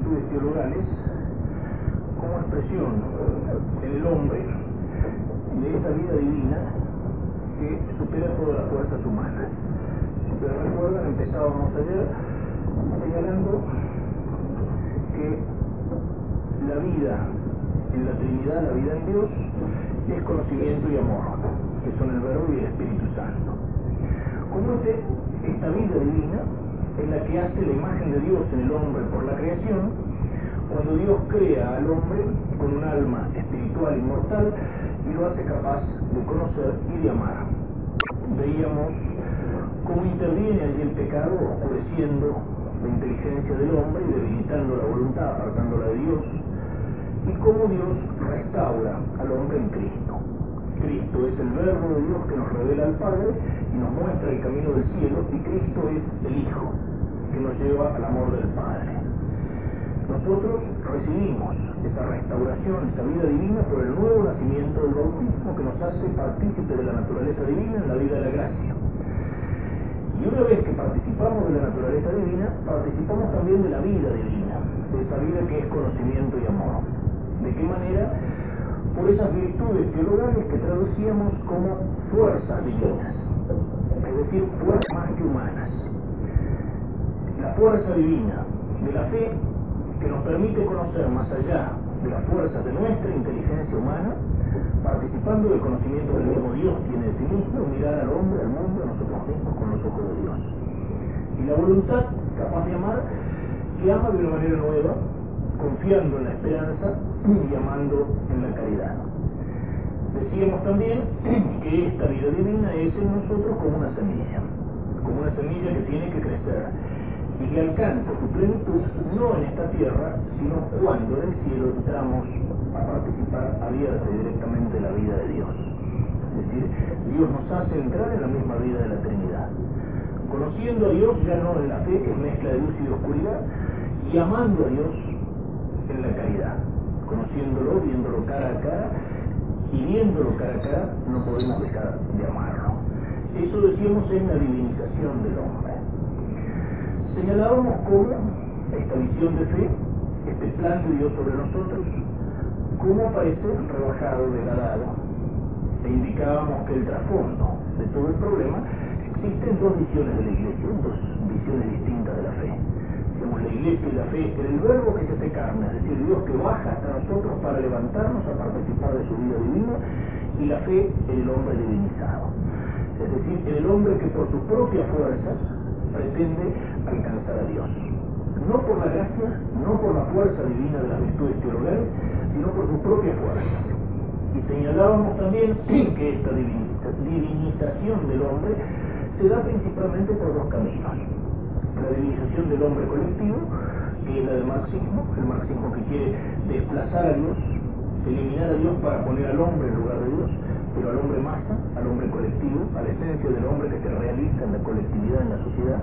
virtudes teologales como expresión en el hombre de esa vida divina que supera todas las fuerzas humanas. Pero recuerdan, empezábamos ayer señalando que la vida en la Trinidad, la vida en Dios, es conocimiento y amor, que son el Verbo y el Espíritu Santo. Como este, esta vida divina en la que hace la imagen de Dios en el hombre por la creación, cuando Dios crea al hombre con un alma espiritual inmortal y lo hace capaz de conocer y de amar. Veíamos cómo interviene allí el pecado oscureciendo la inteligencia del hombre y debilitando la voluntad, apartándola de Dios, y cómo Dios restaura al hombre en Cristo. Cristo es el verbo de Dios que nos revela al Padre y nos muestra el camino del cielo, y Cristo es el Hijo que nos lleva al amor del Padre. Nosotros recibimos esa restauración, esa vida divina por el nuevo nacimiento del bautismo que nos hace partícipe de la naturaleza divina en la vida de la gracia. Y una vez que participamos de la naturaleza divina, participamos también de la vida divina, de esa vida que es conocimiento y amor. ¿De qué manera? Por esas virtudes teologales que traducíamos como fuerzas divinas, es decir, fuerzas más que humanas. La fuerza divina de la fe que nos permite conocer más allá de las fuerzas de nuestra inteligencia humana, participando del conocimiento del mismo Dios tiene de sí mismo, mirar al hombre, al mundo, a nosotros mismos con los ojos de Dios. Y la voluntad capaz de amar, que ama de una manera nueva, confiando en la esperanza y amando en la caridad. Decíamos también que esta vida divina es en nosotros como una semilla, como una semilla que tiene que crecer y que alcanza su plenitud no en esta tierra, sino cuando en el cielo entramos a participar abierta y directamente en la vida de Dios. Es decir, Dios nos hace entrar en la misma vida de la Trinidad. Conociendo a Dios ya no en la fe, que es mezcla de luz y de oscuridad, y amando a Dios en la caridad. Conociéndolo, viéndolo cara a cara, y viéndolo cara a cara, no podemos dejar de amarlo. Eso decíamos es la divinización del hombre. Señalábamos cómo esta visión de fe, este plan de Dios sobre nosotros, cómo aparece rebajado, degradado, e indicábamos que el trasfondo de todo el problema existen dos visiones de la iglesia, dos visiones distintas de la fe. Digamos, la iglesia y la fe en el verbo que se hace carne, es decir, Dios que baja hasta nosotros para levantarnos a participar de su vida divina, y la fe en el hombre divinizado. Es decir, el hombre que por sus propias fuerzas pretende alcanzar a Dios. No por la gracia, no por la fuerza divina de las virtudes teologales, sino por sus propias fuerzas. Y señalábamos también que esta divinización del hombre se da principalmente por dos caminos. La divinización del hombre colectivo, que es la del marxismo, el marxismo que quiere desplazar a Dios, eliminar a Dios para poner al hombre en lugar de Dios, pero al hombre masa, al hombre colectivo, a la esencia del hombre que se realiza en la colectividad, en la sociedad,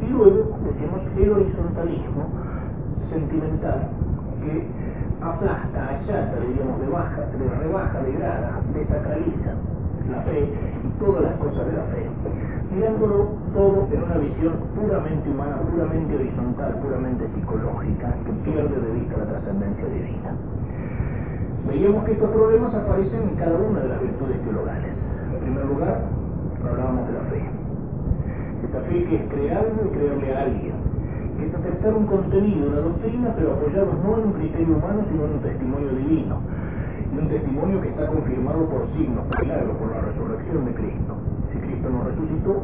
y luego decimos el horizontalismo sentimental que aplasta, achata, diríamos, de baja, de rebaja, degrada, desacraliza la fe y todas las cosas de la fe, mirándolo todo en una visión puramente humana, puramente horizontal, puramente psicológica, que pierde de vista la trascendencia divina veíamos que estos problemas aparecen en cada una de las virtudes teologales. En primer lugar, hablábamos de la fe. Esa fe que es crearlo y creerle a alguien, es aceptar un contenido, una doctrina, pero apoyado no en un criterio humano, sino en un testimonio divino. Y un testimonio que está confirmado por signos, por por la resurrección de Cristo. Si Cristo nos resucitó,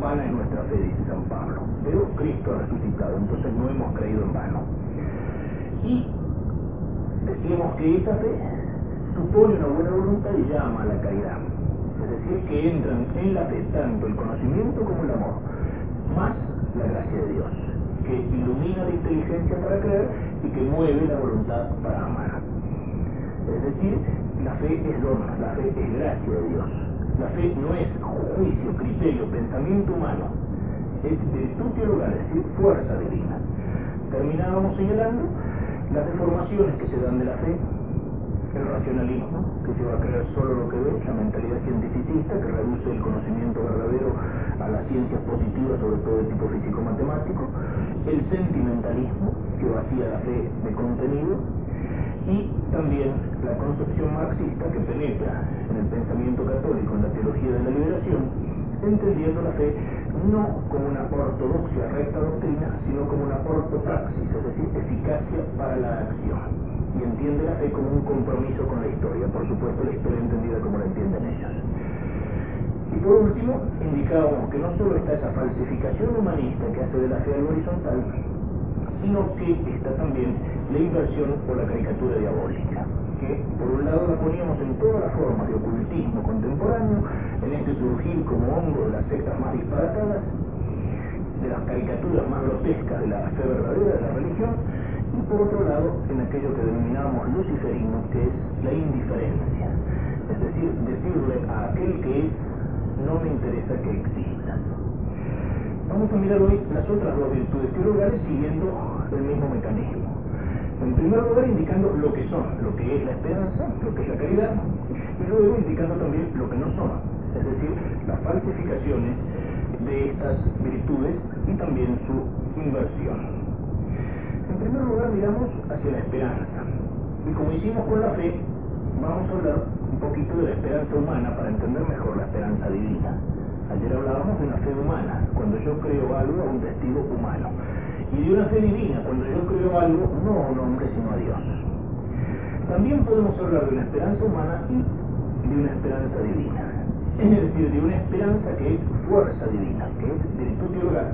vana es nuestra fe, dice San Pablo. Pero Cristo ha resucitado, entonces no hemos creído en vano. Y decimos que esa fe supone una buena voluntad y llama a la caridad. Es decir, que entran en la fe tanto el conocimiento como el amor, más la gracia de Dios, que ilumina la inteligencia para creer y que mueve la voluntad para amar. Es decir, la fe es don, la fe es gracia de Dios. La fe no es juicio, criterio, pensamiento humano, es virtud teologal, es decir, fuerza divina. Terminábamos señalando las deformaciones que se dan de la fe el racionalismo, que lleva a creer solo lo que ve, la mentalidad cientificista, que reduce el conocimiento verdadero a las ciencias positivas, sobre todo de tipo físico-matemático, el sentimentalismo, que vacía la fe de contenido, y también la concepción marxista que penetra en el pensamiento católico, en la teología de la liberación, entendiendo la fe no como una ortodoxia recta doctrina, sino como una ortopraxis, es decir, eficacia para la acción. Y entiende la fe como un compromiso con la historia, por supuesto la historia entendida como la entienden ellos. Y por último, indicábamos que no solo está esa falsificación humanista que hace de la fe algo horizontal, sino que está también la inversión o la caricatura diabólica, por un lado la poníamos en todas las formas de ocultismo contemporáneo, en este surgir como hongo de las sectas más disparatadas, de las caricaturas más grotescas de la fe verdadera de la religión, y por otro lado en aquello que denominamos luciferismo, que es la indiferencia, es decir, decirle a aquel que es, no me interesa que existas. Vamos a mirar hoy las otras dos virtudes teologales siguiendo el mismo mecanismo. En primer lugar, indicando lo que son, lo que es la esperanza, lo que es la caridad, y luego indicando también lo que no son, es decir, las falsificaciones de estas virtudes y también su inversión. En primer lugar, miramos hacia la esperanza. Y como hicimos con la fe, vamos a hablar un poquito de la esperanza humana para entender mejor la esperanza divina. Ayer hablábamos de una fe humana, cuando yo creo algo a un testigo humano y de una fe divina, cuando yo creo algo, no a un hombre, sino a Dios. También podemos hablar de una esperanza humana y de una esperanza divina. Es decir, de una esperanza que es fuerza divina, que es virtud teologal.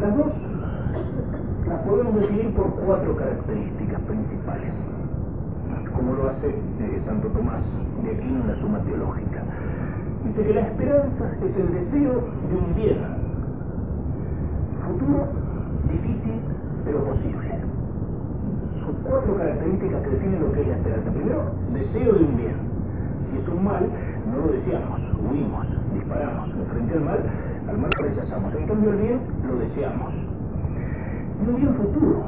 Las dos las podemos definir por cuatro características principales, como lo hace eh, Santo Tomás de Aquino en la Suma Teológica. Dice que la esperanza es el deseo de un bien futuro difícil, pero posible. Son cuatro características que definen lo que es la esperanza. Primero, deseo de un bien. Si es un mal, no lo deseamos, huimos, disparamos. Frente al mal, al mal lo rechazamos. En cambio, el bien lo deseamos. Y un bien futuro.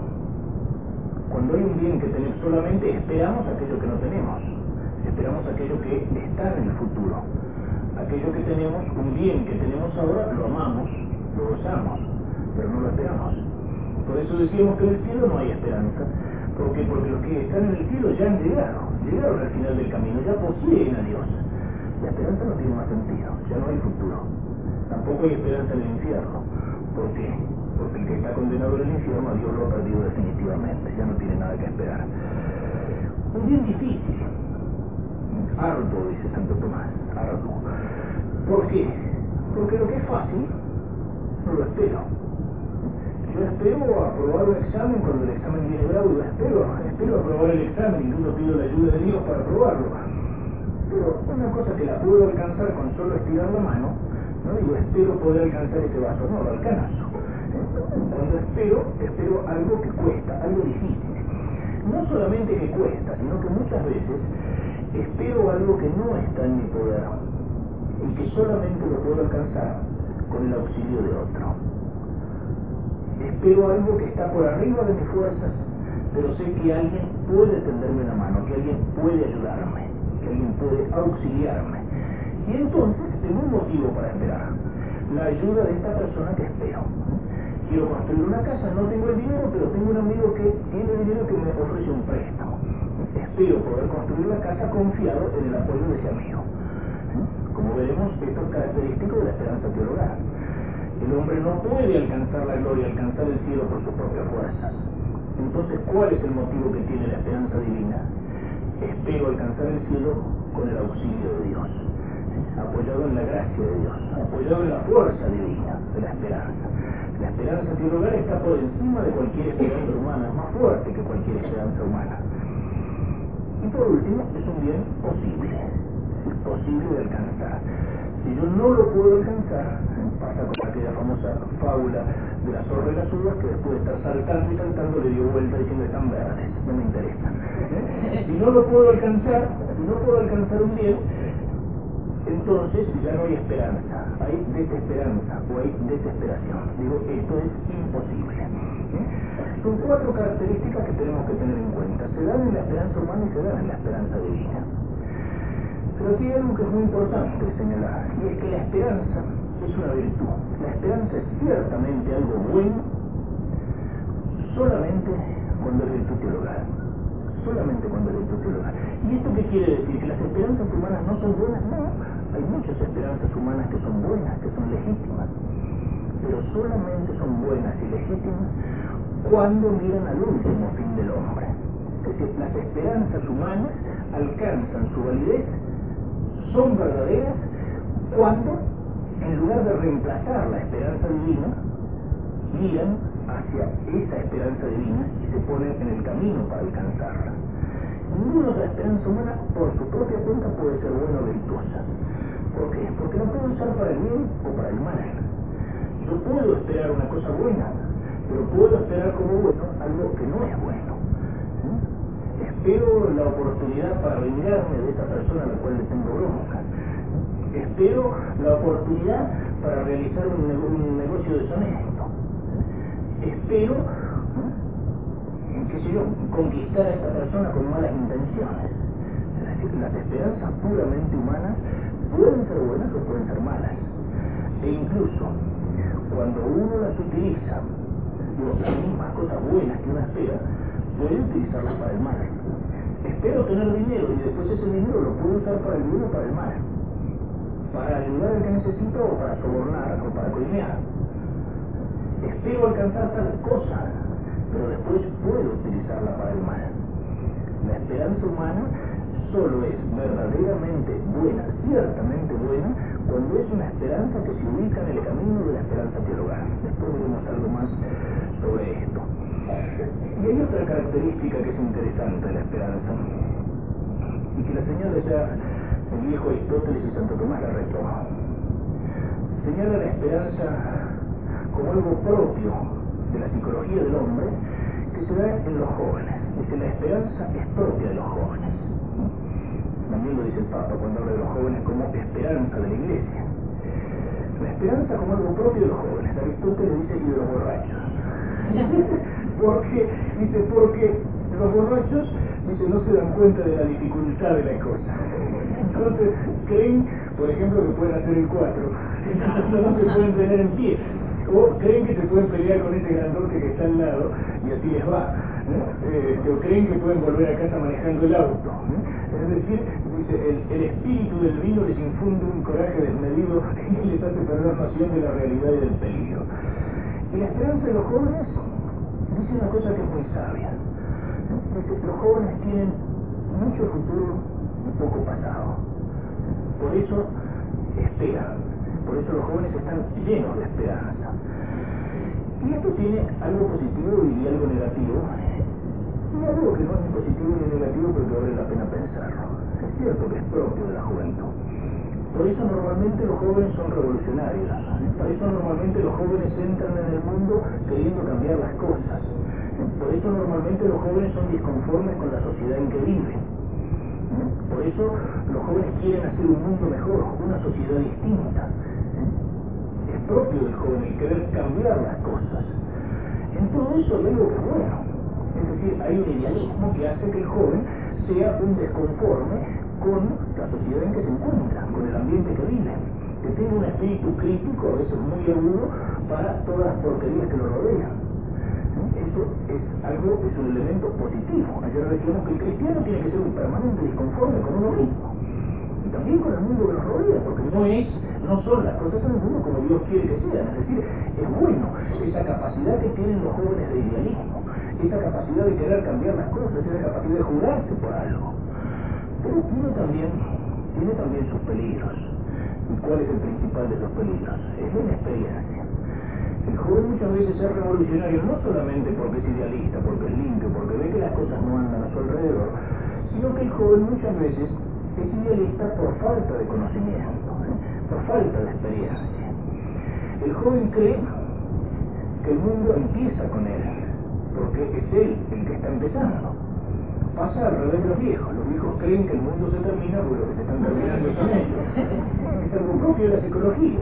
Cuando hay un bien que tenemos solamente, esperamos aquello que no tenemos. Esperamos aquello que está en el futuro. Aquello que tenemos, un bien que tenemos ahora, lo amamos, lo gozamos, pero no lo esperamos. Por eso decimos que en el cielo no hay esperanza. ¿Por qué? Porque los que están en el cielo ya han llegado, llegaron al final del camino, ya poseen a Dios. La esperanza no tiene más sentido, ya no hay futuro. Tampoco hay esperanza en el infierno. ¿Por qué? Porque el que está condenado en el infierno Dios lo ha perdido definitivamente, ya no tiene nada que esperar. Un bien difícil, arduo, dice Santo Tomás, arduo. ¿Por qué? Porque lo que es fácil, no lo espero yo espero aprobar un examen cuando el examen viene bravo, yo espero, espero aprobar el examen, incluso pido la ayuda de Dios para aprobarlo. Pero una cosa que la puedo alcanzar con solo estirar la mano, no digo espero poder alcanzar ese vaso, no, lo alcanzo. Cuando espero, espero algo que cuesta, algo difícil. No solamente que cuesta, sino que muchas veces espero algo que no está en mi poder y que solamente lo puedo alcanzar con el auxilio de otro espero algo que está por arriba de mis fuerzas, pero sé que alguien puede tenderme la mano, que alguien puede ayudarme, que alguien puede auxiliarme. Y entonces tengo un motivo para esperar, la ayuda de esta persona que espero. Quiero construir una casa, no tengo el dinero, pero tengo un amigo que tiene dinero que me ofrece un préstamo. Espero poder construir la casa confiado en el apoyo de ese amigo. Como veremos, esto es característico de la esperanza teologal. El hombre no puede alcanzar la gloria, alcanzar el cielo por sus propias fuerzas. Entonces, ¿cuál es el motivo que tiene la esperanza divina? Espero alcanzar el cielo con el auxilio de Dios, apoyado en la gracia de Dios, apoyado en la fuerza divina de la esperanza. La esperanza teologal está por encima de cualquier esperanza humana, es más fuerte que cualquier esperanza humana. Y por último, es un bien posible, posible de alcanzar. Si yo no lo puedo alcanzar, pasa con aquella famosa fábula de la zorra y las uvas que después de estar saltando y saltando le dio vuelta diciendo están verdes, no me interesan. Si no lo puedo alcanzar, si no puedo alcanzar un bien, entonces ya no hay esperanza, hay desesperanza o hay desesperación. Digo, esto es imposible. Son cuatro características que tenemos que tener en cuenta. Se dan en la esperanza humana y se dan en la esperanza divina. Pero aquí hay algo que es muy importante señalar, y es que la esperanza es una virtud. La esperanza es ciertamente algo bueno solamente cuando es virtud teologal. Solamente cuando es virtud teologal. ¿Y esto qué quiere decir? ¿Que las esperanzas humanas no son buenas? No. Hay muchas esperanzas humanas que son buenas, que son legítimas. Pero solamente son buenas y legítimas cuando miran al último fin del hombre. Es decir, las esperanzas humanas alcanzan su validez, son verdaderas, cuando, en lugar de reemplazar la esperanza divina, miran hacia esa esperanza divina y se ponen en el camino para alcanzarla. Ninguna otra esperanza humana, por su propia cuenta, puede ser buena o virtuosa. ¿Por qué? Porque la puede usar para el bien o para el mal. Yo puedo esperar una cosa buena, pero puedo esperar como bueno algo que no es bueno. Espero la oportunidad para vengarme de esa persona a la cual le tengo bronca. Espero la oportunidad para realizar un, negocio deshonesto. Espero, qué sé yo, conquistar a esta persona con malas intenciones. Es decir, las esperanzas puramente humanas pueden ser buenas o pueden ser malas. E incluso, cuando uno las utiliza las mismas cosas buenas que una espera, puede utilizarlas para el mal. Espero tener dinero y después ese dinero lo puedo usar para el bien o para el mal. Para ayudar al que necesito o para sobornar o para coimear. Espero alcanzar tal cosa, pero después puedo utilizarla para el mal. La esperanza humana solo es verdaderamente buena, ciertamente buena, cuando es una esperanza que se ubica en el camino de la esperanza teologal. Después veremos algo más sobre esto. Y hay otra característica que es interesante de la esperanza, y que la señala ya el viejo Aristóteles y Santo Tomás la retoma. Señala la esperanza como algo propio de la psicología del hombre que se da en los jóvenes. Dice, la esperanza es propia de los jóvenes. También lo dice el Papa cuando habla de los jóvenes como esperanza de la iglesia. La esperanza como algo propio de los jóvenes. Aristóteles dice y de los borrachos. porque, dice, porque los borrachos, dice, no se dan cuenta de la dificultad de la cosa. Entonces, creen, por ejemplo, que pueden hacer el cuatro. Entonces no se pueden tener en pie. O creen que se pueden pelear con ese grandote que está al lado y así les va. Eh, o creen que pueden volver a casa manejando el auto. Es decir, dice, el, espíritu del vino les infunde un coraje desmedido y les hace perder noción de la realidad y del peligro. Y la esperanza de los jóvenes dice una cosa que es muy sabia. Dice, los jóvenes tienen mucho futuro y poco pasado. Por eso esperan. Por eso los jóvenes están llenos de esperanza. Y esto tiene algo positivo y algo negativo. Y algo que no es ni positivo ni negativo, pero que vale la pena pensarlo. Es cierto que es propio de la juventud. Por eso normalmente los jóvenes son revolucionarios. Por eso normalmente los jóvenes entran en el mundo queriendo cambiar las cosas. Por eso normalmente los jóvenes son disconformes con la sociedad en que viven. Por eso los jóvenes quieren hacer un mundo mejor, una sociedad distinta. Es propio del joven el querer cambiar las cosas. En todo eso hay algo que bueno. Es decir, hay un idealismo que hace que el joven sea un desconforme con la sociedad en que se encuentra, con el ambiente que vive, que tiene un espíritu crítico, a veces muy agudo, para todas las porquerías que lo rodean. Eso es algo, es un elemento positivo. Ayer decíamos que el cristiano tiene que ser un permanente disconforme con uno mismo. Y también con el mundo que nos rodea, porque no es, no son las cosas en el mundo como Dios quiere que sean. Es decir, es bueno esa capacidad que tienen los jóvenes de idealismo, esa capacidad de querer cambiar las cosas, esa capacidad de jurarse por algo. Pero tiene también, tiene también sus peligros. ¿Y cuál es el principal de los peligros? Es la inexperiencia. El joven muchas veces es revolucionario no solamente porque es idealista, porque es limpio, porque ve que las cosas no andan a su alrededor, sino que el joven muchas veces es idealista por falta de conocimiento, ¿eh? por falta de experiencia. El joven cree que el mundo empieza con él, porque es él el que está empezando pasa al revés los viejos. Los viejos creen que el mundo se termina por lo que se están terminando son ellos. Es algo propio de la psicología.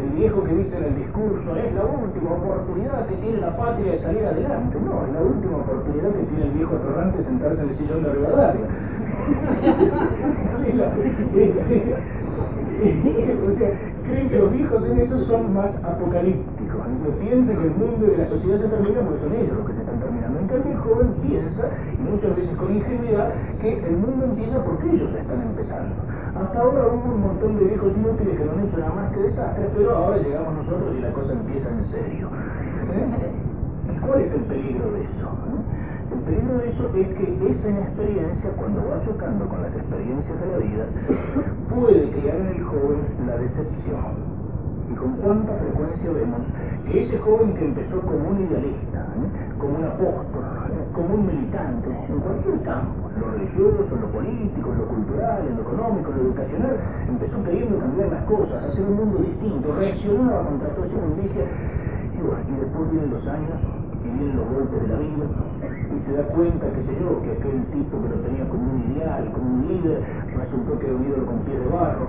el viejo que dice en el discurso es la última oportunidad que tiene la patria de salir adelante. No, es la última oportunidad que tiene el viejo atorrante de sentarse en el sillón de Rivadavia. o sea, creen que los viejos en eso son más apocalípticos. Piensan que el mundo y la sociedad se termina porque son ellos se están terminando. En cambio, el joven piensa, y muchas veces con ingenuidad, que el mundo empieza porque ellos están empezando. Hasta ahora hubo un montón de viejos inútiles que no han hecho nada más que desastres, pero ahora llegamos nosotros y la cosa empieza en serio. ¿Eh? ¿Cuál es el peligro de eso? El peligro de eso es que esa inexperiencia, cuando va chocando con las experiencias de la vida, puede crear en el joven la decepción. Y con cuánta frecuencia vemos que ese joven que empezó como un idealista, ¿eh? como un apóstol, ¿eh? como un militante, en cualquier campo, en lo religioso, en lo político, en lo cultural, en lo económico, en lo educacional, empezó queriendo cambiar las cosas, hacer un mundo distinto, reaccionaba contra toda esa inmundicia, y bueno, y después vienen los años, y vienen los golpes de la vida, y se da cuenta, qué sé yo, que aquel tipo que lo tenía como un ideal, como un líder, resultó que había ido con pie de barro,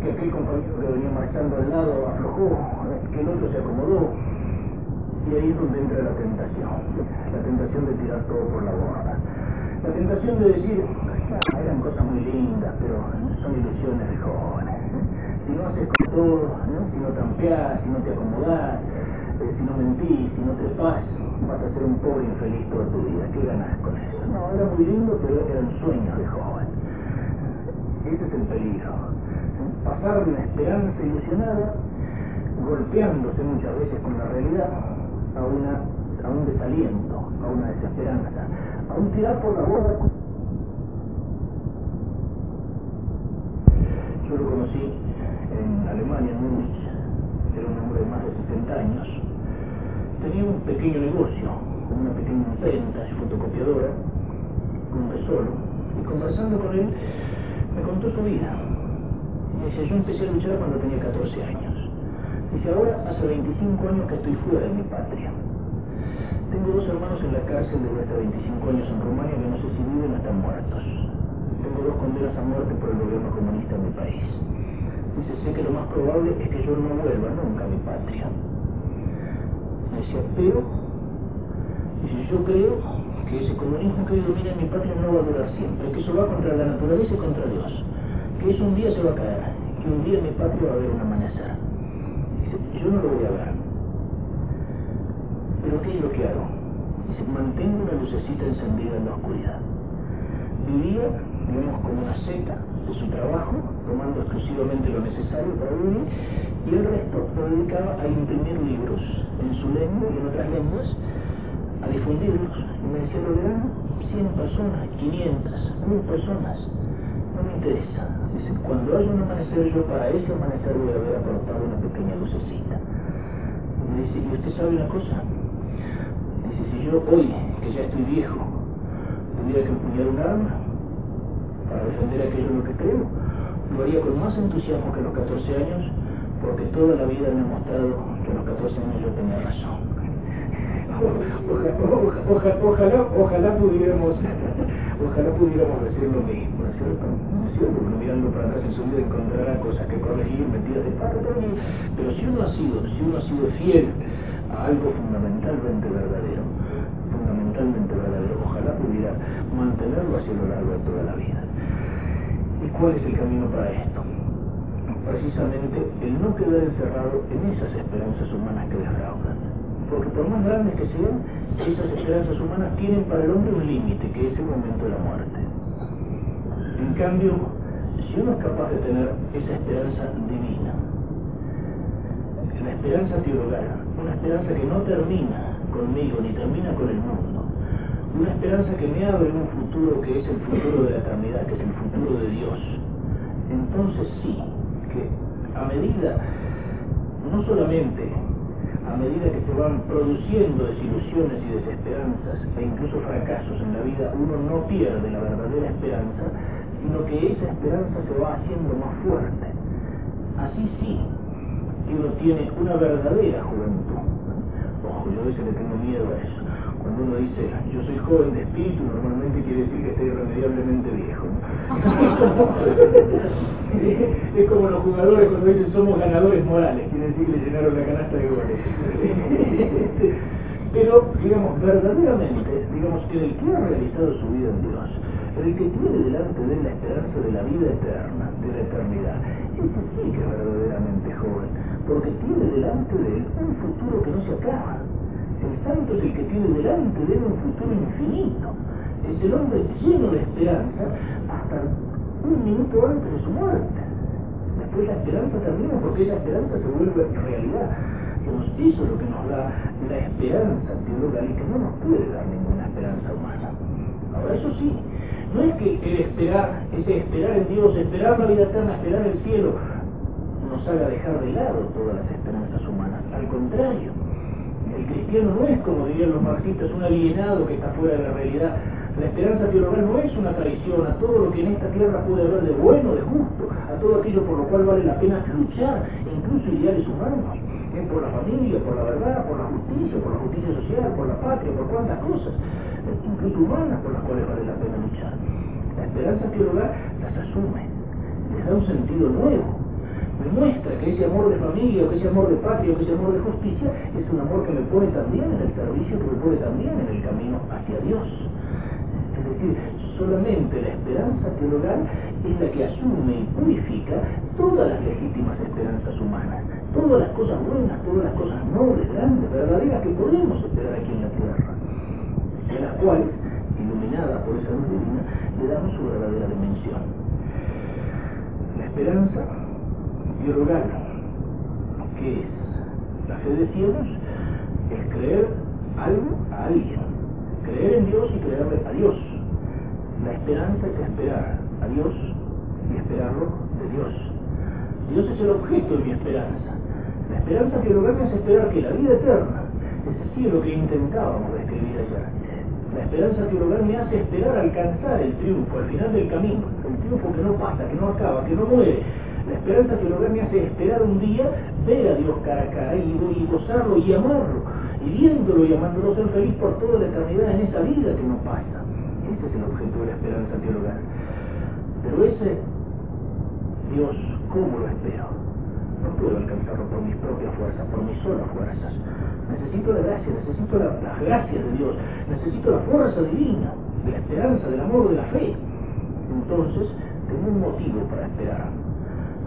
que aquel compañero que venía marchando al lado aflojó, que el otro se acomodó, y ahí es donde entra la tentación, la tentación de tirar todo por la borda, la tentación de decir, eran cosas muy lindas, pero son ilusiones de jóvenes. Si no haces con todo, si no trampeás, si no te acomodás, eh, si no mentís, si no te vas, vas a ser un pobre infeliz toda tu vida. ¿Qué ganas con eso? No, era muy lindo, pero eran sueños de joven. Ese es el peligro. Pasar de una esperanza ilusionada, golpeándose muchas veces con la realidad, a, una, a un desaliento, a una desesperanza, a un tirar por la borda. Yo lo conocí en Alemania, en Múnich, era un hombre de más de 60 años, tenía un pequeño negocio, una pequeña imprenta y fotocopiadora, un solo, y conversando con él me contó su vida. Y dice, yo empecé a luchar cuando tenía 14 años. Dice, ahora hace 25 años que estoy fuera de mi patria. Tengo dos hermanos en la cárcel desde hace 25 años en Rumania que no sé si viven o están muertos. Tengo dos condenas a muerte por el gobierno comunista en mi país. Dice, sé que lo más probable es que yo no vuelva nunca a mi patria. Decía, pero, dice, yo creo que ese comunismo que hoy domina en mi patria no va a durar siempre, que eso va contra la naturaleza y contra Dios, que eso un día se va a caer, que un día en mi patria va a haber un amanecer. Yo no lo voy a ver. Pero ¿qué es lo que hago? Dice, mantengo una lucecita encendida en la oscuridad. Vivía, digamos, como una seta de su trabajo, tomando exclusivamente lo necesario para vivir, y el resto lo dedicaba a imprimir libros en su lengua y en otras lenguas, a difundirlos. Y me decía, lo verán 100 personas, 500, 1000 personas. No me interesa. Dice, cuando haya un amanecer, yo para ese amanecer voy a haber aportado una pequeña lucecita. Y me dice, ¿y usted sabe una cosa? Dice, si yo hoy, que ya estoy viejo, tuviera que empuñar un arma para defender aquello en lo que creo, lo haría con más entusiasmo que a los 14 años, porque toda la vida me ha mostrado que a los 14 años yo tenía razón. Ojalá, ojalá pudiéramos ojalá pudiéramos decir lo mismo, Uno mirando para atrás en su vida encontrará cosas que corregir, mentiras de pato, pero si uno ha sido, si uno ha sido fiel a algo fundamentalmente verdadero, fundamentalmente verdadero, ojalá pudiera mantenerlo hacia lo largo de toda la vida. ¿Y cuál es el camino para esto? Precisamente el no quedar encerrado en esas esperanzas humanas que defraudan. Porque por más grandes que sean, esas esperanzas humanas tienen para el hombre un límite, que es el momento de la muerte. En cambio, si uno es capaz de tener esa esperanza divina, la esperanza teologal, una esperanza que no termina conmigo ni termina con el mundo, una esperanza que me abre un futuro que es el futuro de la eternidad, que es el futuro de Dios, entonces sí, que a medida, no solamente a medida que se van produciendo desilusiones y desesperanzas e incluso fracasos en la vida, uno no pierde la verdadera esperanza, sino que esa esperanza se va haciendo más fuerte. Así sí, que uno tiene una verdadera juventud. Ojo, yo a veces le tengo miedo a eso. Cuando uno dice, yo soy joven de espíritu, normalmente quiere decir que estoy irremediablemente viejo. es como los jugadores cuando dicen somos ganadores morales, quiere decir que le llenaron la canasta de goles. Pero, digamos, verdaderamente, digamos que el que ha realizado su vida en Dios, el que tiene delante de él la esperanza de la vida eterna, de la eternidad, ese sí que es verdaderamente joven, porque tiene delante de él un futuro que no se acaba. El santo es el que tiene delante de él un futuro infinito. Es el hombre lleno de esperanza hasta un minuto antes de su muerte. Después la esperanza termina porque esa esperanza se vuelve realidad. eso es lo que nos da la esperanza teologal y que no nos puede dar ninguna esperanza humana. Ahora, eso sí, no es que el esperar, ese esperar en Dios, esperar la vida eterna, esperar el cielo, nos haga dejar de lado todas las esperanzas humanas. Al contrario, el cristiano no es, como dirían los marxistas, un alienado que está fuera de la realidad. La esperanza teologal no es una traición a todo lo que en esta tierra puede haber de bueno, de justo, a todo aquello por lo cual vale la pena luchar, incluso ideales humanos, por la familia, por la verdad, por la justicia, por la justicia social, por la patria, por cuantas cosas, incluso humanas por las cuales vale la pena luchar. La esperanza teologal las asume, les da un sentido nuevo, demuestra que ese amor de familia, que ese amor de patria, que ese amor de justicia es un amor que me pone también en el servicio, que me pone también en el camino hacia Dios. Es decir, solamente la esperanza teologal es la que asume y purifica todas las legítimas esperanzas humanas, todas las cosas buenas, todas las cosas nobles, grandes, verdaderas que podemos esperar aquí en la tierra, de las cuales, iluminadas por esa luz divina, le damos su verdadera dimensión. La esperanza teologal, que es la fe decíamos, es creer algo a alguien, creer en Dios y creerle a Dios. La esperanza es esperar a Dios y esperarlo de Dios. Dios es el objeto de mi esperanza. La esperanza teologal es esperar que la vida eterna, ese cielo que intentábamos describir allá, la esperanza teologal me hace esperar alcanzar el triunfo al final del camino, el triunfo que no pasa, que no acaba, que no muere, la esperanza que me hace esperar un día, ver a Dios cara a cara y, gozarlo y amarlo, y viéndolo y amándolo ser feliz por toda la eternidad en esa vida que nos pasa. Ese es el objeto de la esperanza teologal. Pero ese Dios, ¿cómo lo espero? No puedo alcanzarlo por mis propias fuerzas, por mis solas fuerzas. Necesito la gracia, necesito la, las gracias de Dios, necesito la fuerza divina, de la esperanza, del amor, de la fe. Entonces, tengo un motivo para esperar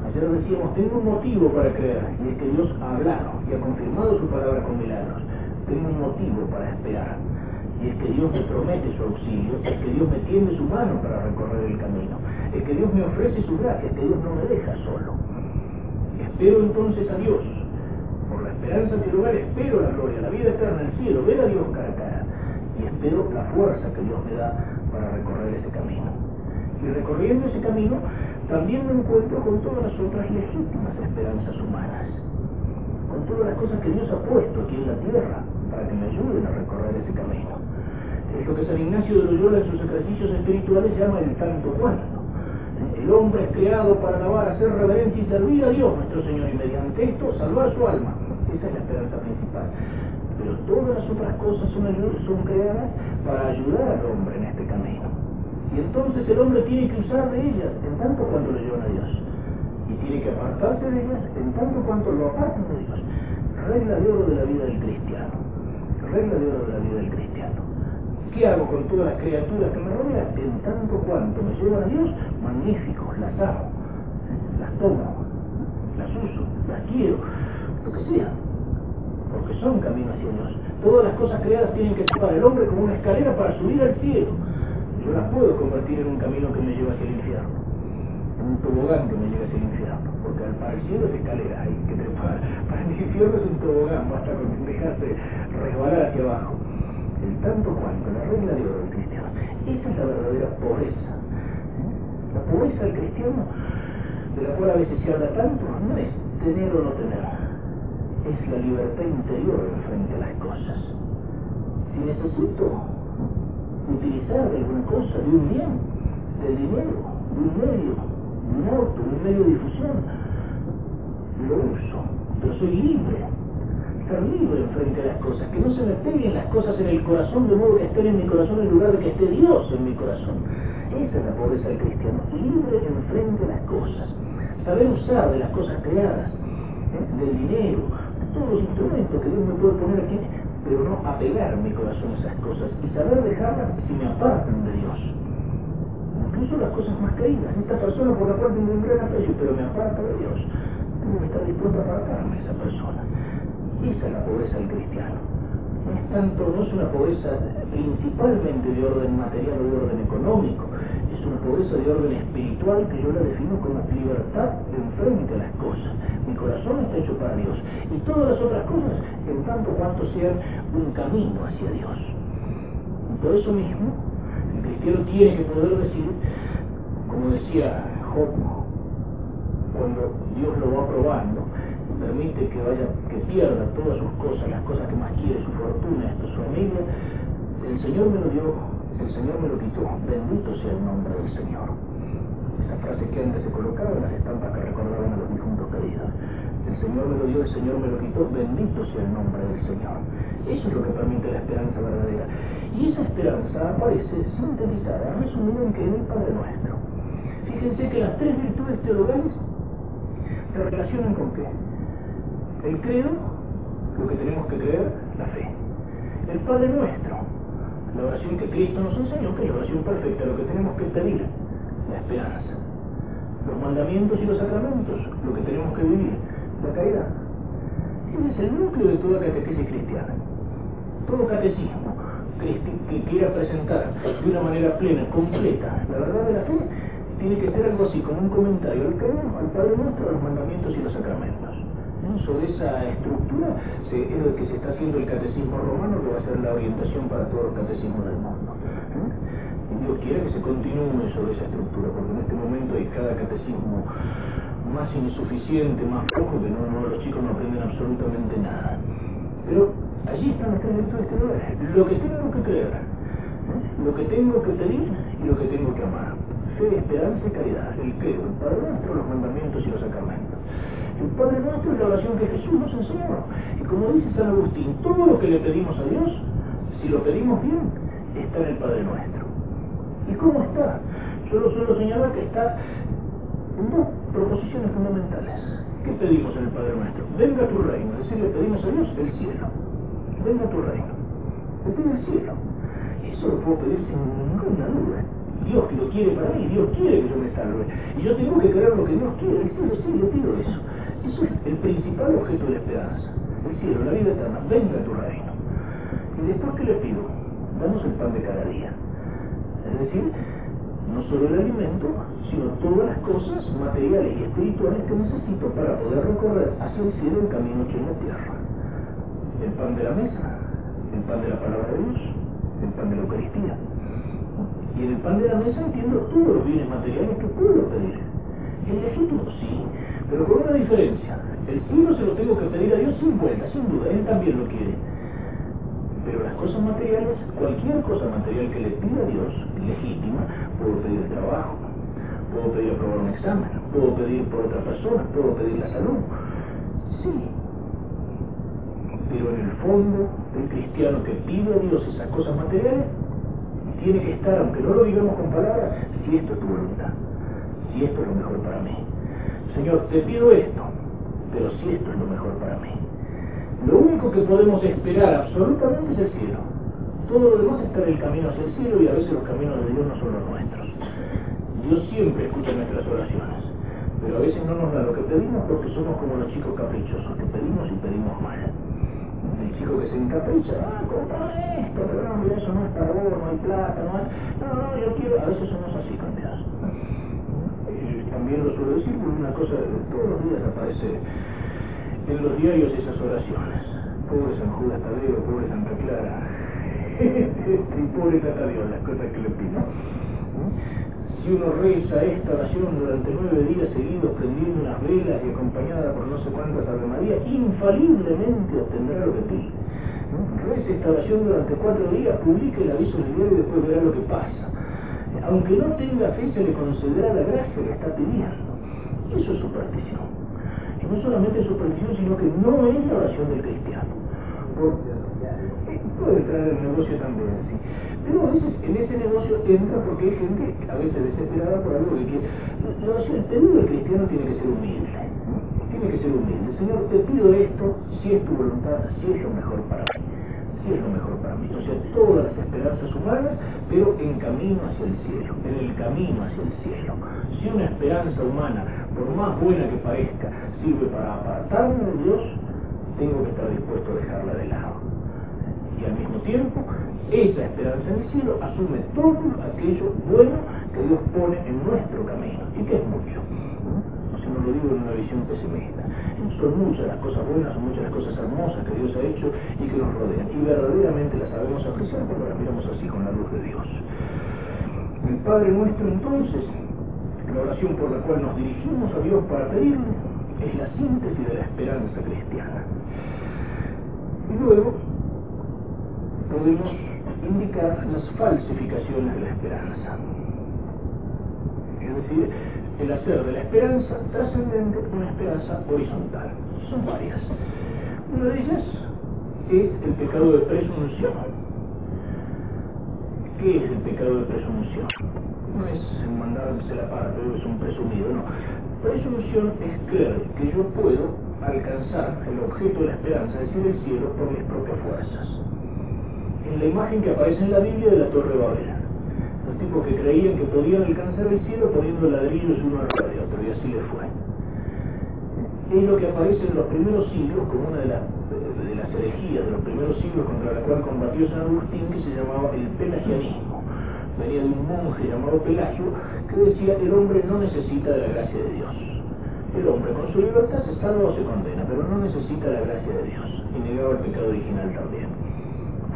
Ayer decíamos, tengo un motivo para creer, y es que Dios ha hablado y ha confirmado su palabra con milagros. Tengo un motivo para esperar, y es que Dios me promete su auxilio, es que Dios me tiende su mano para recorrer el camino, es que Dios me ofrece su gracia, es que Dios no me deja solo. Espero entonces a Dios. Por la esperanza de lugar espero la gloria, la vida eterna, el cielo, ver a Dios cara a cara. Y espero la fuerza que Dios me da para recorrer ese camino. Y recorriendo ese camino, también me encuentro con todas las otras legítimas esperanzas humanas, con todas las cosas que Dios ha puesto aquí en la tierra para que me ayuden a recorrer ese camino. Es lo que San Ignacio de Loyola en sus ejercicios espirituales llama el tanto cuanto. El hombre es creado para alabar, hacer reverencia y servir a Dios, nuestro Señor, y mediante esto salvar su alma. Esa es la esperanza principal. Pero todas las otras cosas son, son creadas para ayudar al hombre en este camino. Y entonces el hombre tiene que usar de ellas en tanto cuanto le llevan a Dios. Y tiene que apartarse de ellas en tanto cuanto lo apartan de Dios. Regla de oro de la vida del cristiano. Regla de oro de la vida del cristiano. ¿Qué hago con todas las criaturas que me rodean? En tanto cuanto me llevan a Dios, magnífico, las amo, las tomo, las uso, las quiero, lo que sea. Porque son caminos hacia Dios. Todas las cosas creadas tienen que ser para el hombre como una escalera para subir al cielo yo las puedo convertir en un camino que me lleva hacia el infierno, en un tobogán que me lleva hacia el infierno, porque para el cielo es escalera, hay que trepar, para el infierno es un tobogán, basta con dejarse resbalar hacia abajo. Tanto cuanto, la regla de oro del cristiano, esa es la verdadera pobreza. La pobreza del cristiano, de la cual a veces se habla tanto, no es tener o no tener, es la libertad interior frente a las cosas. Si necesito utilizar de alguna cosa, de un bien, del dinero, de un medio, de un auto, de un medio de difusión. Lo uso, pero soy libre. Estar libre frente a las cosas, que no se me peguen las cosas en el corazón de modo que estén en mi corazón en lugar de que esté Dios en mi corazón. Esa es la pobreza del cristiano, libre frente a las cosas, saber usar de las cosas creadas, ¿eh? del dinero, de todos los instrumentos que Dios me puede poner aquí, pero no apegar mi corazón a esas cosas y saber dejarlas si me apartan de Dios. Incluso las cosas más caídas. Esta persona por la cual tengo un gran aprecio, pero me aparta de Dios. Tengo que estar dispuesto a apartarme de esa persona. Esa es la pobreza del cristiano. No es tanto, no es una pobreza principalmente de orden material o de orden económico, es una pobreza de orden espiritual que yo la defino como libertad de enfrente a las cosas. Mi corazón está hecho para Dios y todas las otras cosas en tanto cuanto sean un camino hacia Dios. Y por eso mismo, el cristiano tiene que poder decir, como decía Job, cuando Dios lo va probando, permite que vaya, que pierda todas sus cosas, las cosas que más quiere, su fortuna, su familia, el Señor me lo dio, el Señor me lo quitó, bendito sea el nombre del Señor. Esa frase que antes se colocaba en las estampas que recordaban a los difuntos queridos. El Señor me lo dio, el Señor me lo quitó, bendito sea el nombre del Señor. Eso es lo que permite la esperanza verdadera. Y esa esperanza aparece sintetizada, resumida en que en el Padre Nuestro. Fíjense que las tres virtudes teologales se relacionan con qué? El credo, lo que tenemos que creer, la fe. El Padre Nuestro, la oración que Cristo nos enseñó, que es la oración perfecta, lo que tenemos que pedir, la esperanza. Los mandamientos y los sacramentos, lo que tenemos que vivir, la caridad. Ese es el núcleo de toda catequesis cristiana. Todo catecismo que quiera presentar de una manera plena, completa, la verdad de la fe, tiene que ser algo así, como un comentario al credo, al Padre Nuestro, los mandamientos y los sacramentos sobre esa estructura es lo que se está haciendo el catecismo romano, que va a ser la orientación para todos los catecismos del mundo. ¿eh? Dios quiere que se continúe sobre esa estructura, porque en este momento hay cada catecismo más insuficiente, más flojo, que no, los chicos no aprenden absolutamente nada. Pero allí están las tres virtudes Lo que tengo que creer, ¿eh? lo que tengo que pedir y lo que tengo que amar. Fe, esperanza y caridad. El credo, Padre Nuestro, los mandamientos y los sacramentos. El Padre Nuestro es la oración que Jesús nos enseñó. Y como dice San Agustín, todo lo que le pedimos a Dios, si lo pedimos bien, está en el Padre Nuestro. ¿Y cómo está? Yo lo suelo señalar que está en dos proposiciones fundamentales. ¿Qué pedimos en el Padre Nuestro? Venga tu reino. Es decir, le pedimos a Dios el cielo. Venga tu reino. Le pide el cielo. Y eso lo puedo pedir sin ninguna duda. Dios que lo quiere para mí, Dios quiere que yo me salve. Y yo tengo que creer lo que Dios quiere. El cielo, sí, le pido eso. Es el principal objeto de la esperanza. El cielo, la vida eterna, venga a tu reino. Y después, ¿qué le pido? Danos el pan de cada día. Es decir, no solo el alimento, sino todas las cosas materiales y espirituales que necesito para poder recorrer hacia el cielo el camino hecho en la tierra. El pan de la mesa, el pan de la palabra de Dios, el pan de la Eucaristía. Y en el pan de la mesa entiendo todos los bienes materiales que puedo pedir. Es legítimo, sí, pero con una diferencia. El cielo se lo tengo que pedir a Dios sin vuelta, sin duda, Él también lo quiere. Pero las cosas materiales, cualquier cosa material que le pida a Dios, legítima, puedo pedir trabajo, puedo pedir aprobar un examen, puedo pedir por otra persona, puedo pedir la salud. Sí. Pero en el fondo, el cristiano que pide a Dios esas cosas materiales, tiene que estar, aunque no lo digamos con palabras, si esto es tu voluntad, si esto es lo mejor para mí. Señor, te pido esto, pero si esto es lo mejor para mí. Lo único que podemos esperar absolutamente es el cielo. Todo lo demás está en el camino hacia el cielo y a veces los caminos de Dios no son los nuestros. Dios siempre escucha nuestras oraciones, pero a veces no nos da lo que pedimos porque somos como los chicos caprichosos, que pedimos y pedimos mal. El chico que se encapricha, ah, comprame esto, pero no, mira, eso no es para vos, no hay plata, no hay... No, no, yo quiero... A veces somos así con también lo suelo decir, una cosa todos los días aparece en los diarios esas oraciones. Pobre San Judas Tadeo, pobre Santa Clara, y pobre Tadeo, las cosas que le pido. Si uno reza esta oración durante nueve días seguidos prendiendo unas velas y acompañada por no sé cuántas Ave María, infaliblemente obtendrá lo que pide. Reza esta oración durante cuatro días, publique el aviso en el diario y después verá lo que pasa aunque no tenga fe, se le concederá la gracia que está pidiendo. Eso es superstición. Y no solamente superstición, sino que no es la oración del cristiano. por... Puede entrar en el negocio también, sí. Pero a veces en ese negocio entra porque hay gente a veces desesperada por algo que quiere. el vida del cristiano tiene que ser humilde. Tiene que ser humilde. Señor, te pido esto si es tu voluntad, si es lo mejor para mí. Si es lo mejor para mí. O todas las esperanzas humanas, pero en camino hacia el cielo. En el camino hacia el cielo. Si una esperanza humana, por más buena que parezca, sirve para apartarme de Dios, tengo que estar dispuesto a dejarla de lado. Y al mismo tiempo, esa esperanza en el cielo asume todo aquello bueno que Dios pone en nuestro camino, y que es mucho. Lo digo en una visión pesimista. Son muchas las cosas buenas, son muchas las cosas hermosas que Dios ha hecho y que nos rodean. Y verdaderamente las sabemos apreciar cuando las miramos así con la luz de Dios. El Padre nuestro entonces, la oración por la cual nos dirigimos a Dios para pedirle, es la síntesis de la esperanza cristiana. Y luego podemos indicar las falsificaciones de la esperanza. Es decir, el hacer de la esperanza trascendente una esperanza horizontal. Son varias. Una de ellas es el pecado de presunción. ¿Qué es el pecado de presunción? No es mandarse la parte, es un presumido, no. Presunción es creer que yo puedo alcanzar el objeto de la esperanza, es decir, el cielo, por mis propias fuerzas en la imagen que aparece en la Biblia de la Torre Babel. Tipos que creían que podían alcanzar el cielo poniendo ladrillos uno de otro, y así les fue. Es lo que aparece en los primeros siglos como una de, las de las herejías de los primeros siglos contra la cual combatió San Agustín, que se llamaba el pelagianismo. Venía de un monje llamado Pelagio que decía el hombre no necesita de la gracia de Dios. El hombre con su libertad se salva o se condena, pero no necesita la gracia de Dios. Y negaba el pecado original también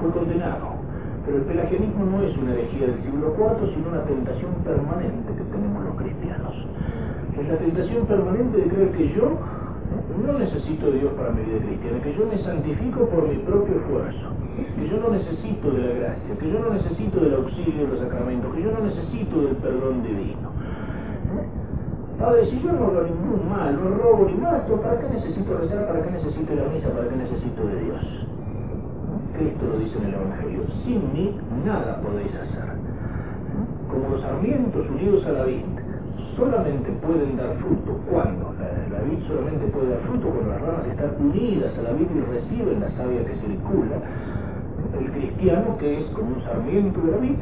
fue condenado. Pero el pelagianismo no es una herejía del siglo IV, sino una tentación permanente que tenemos los cristianos. Es la tentación permanente de creer que yo no necesito de Dios para mi vida cristiana, que yo me santifico por mi propio esfuerzo, que yo no necesito de la gracia, que yo no necesito del auxilio de los sacramentos, que yo no necesito del perdón divino. Padre, si yo no hago ningún mal, no robo ni mato, ¿para qué necesito rezar? ¿Para qué necesito la misa? ¿Para qué necesito de Dios? Cristo lo dice en el Evangelio, sin mí nada podéis hacer. Como los sarmientos unidos a la vid solamente pueden dar fruto cuando la, vid solamente puede dar fruto cuando las ramas están unidas a la vid y reciben la savia que circula. El cristiano, que es como un sarmiento de la vid,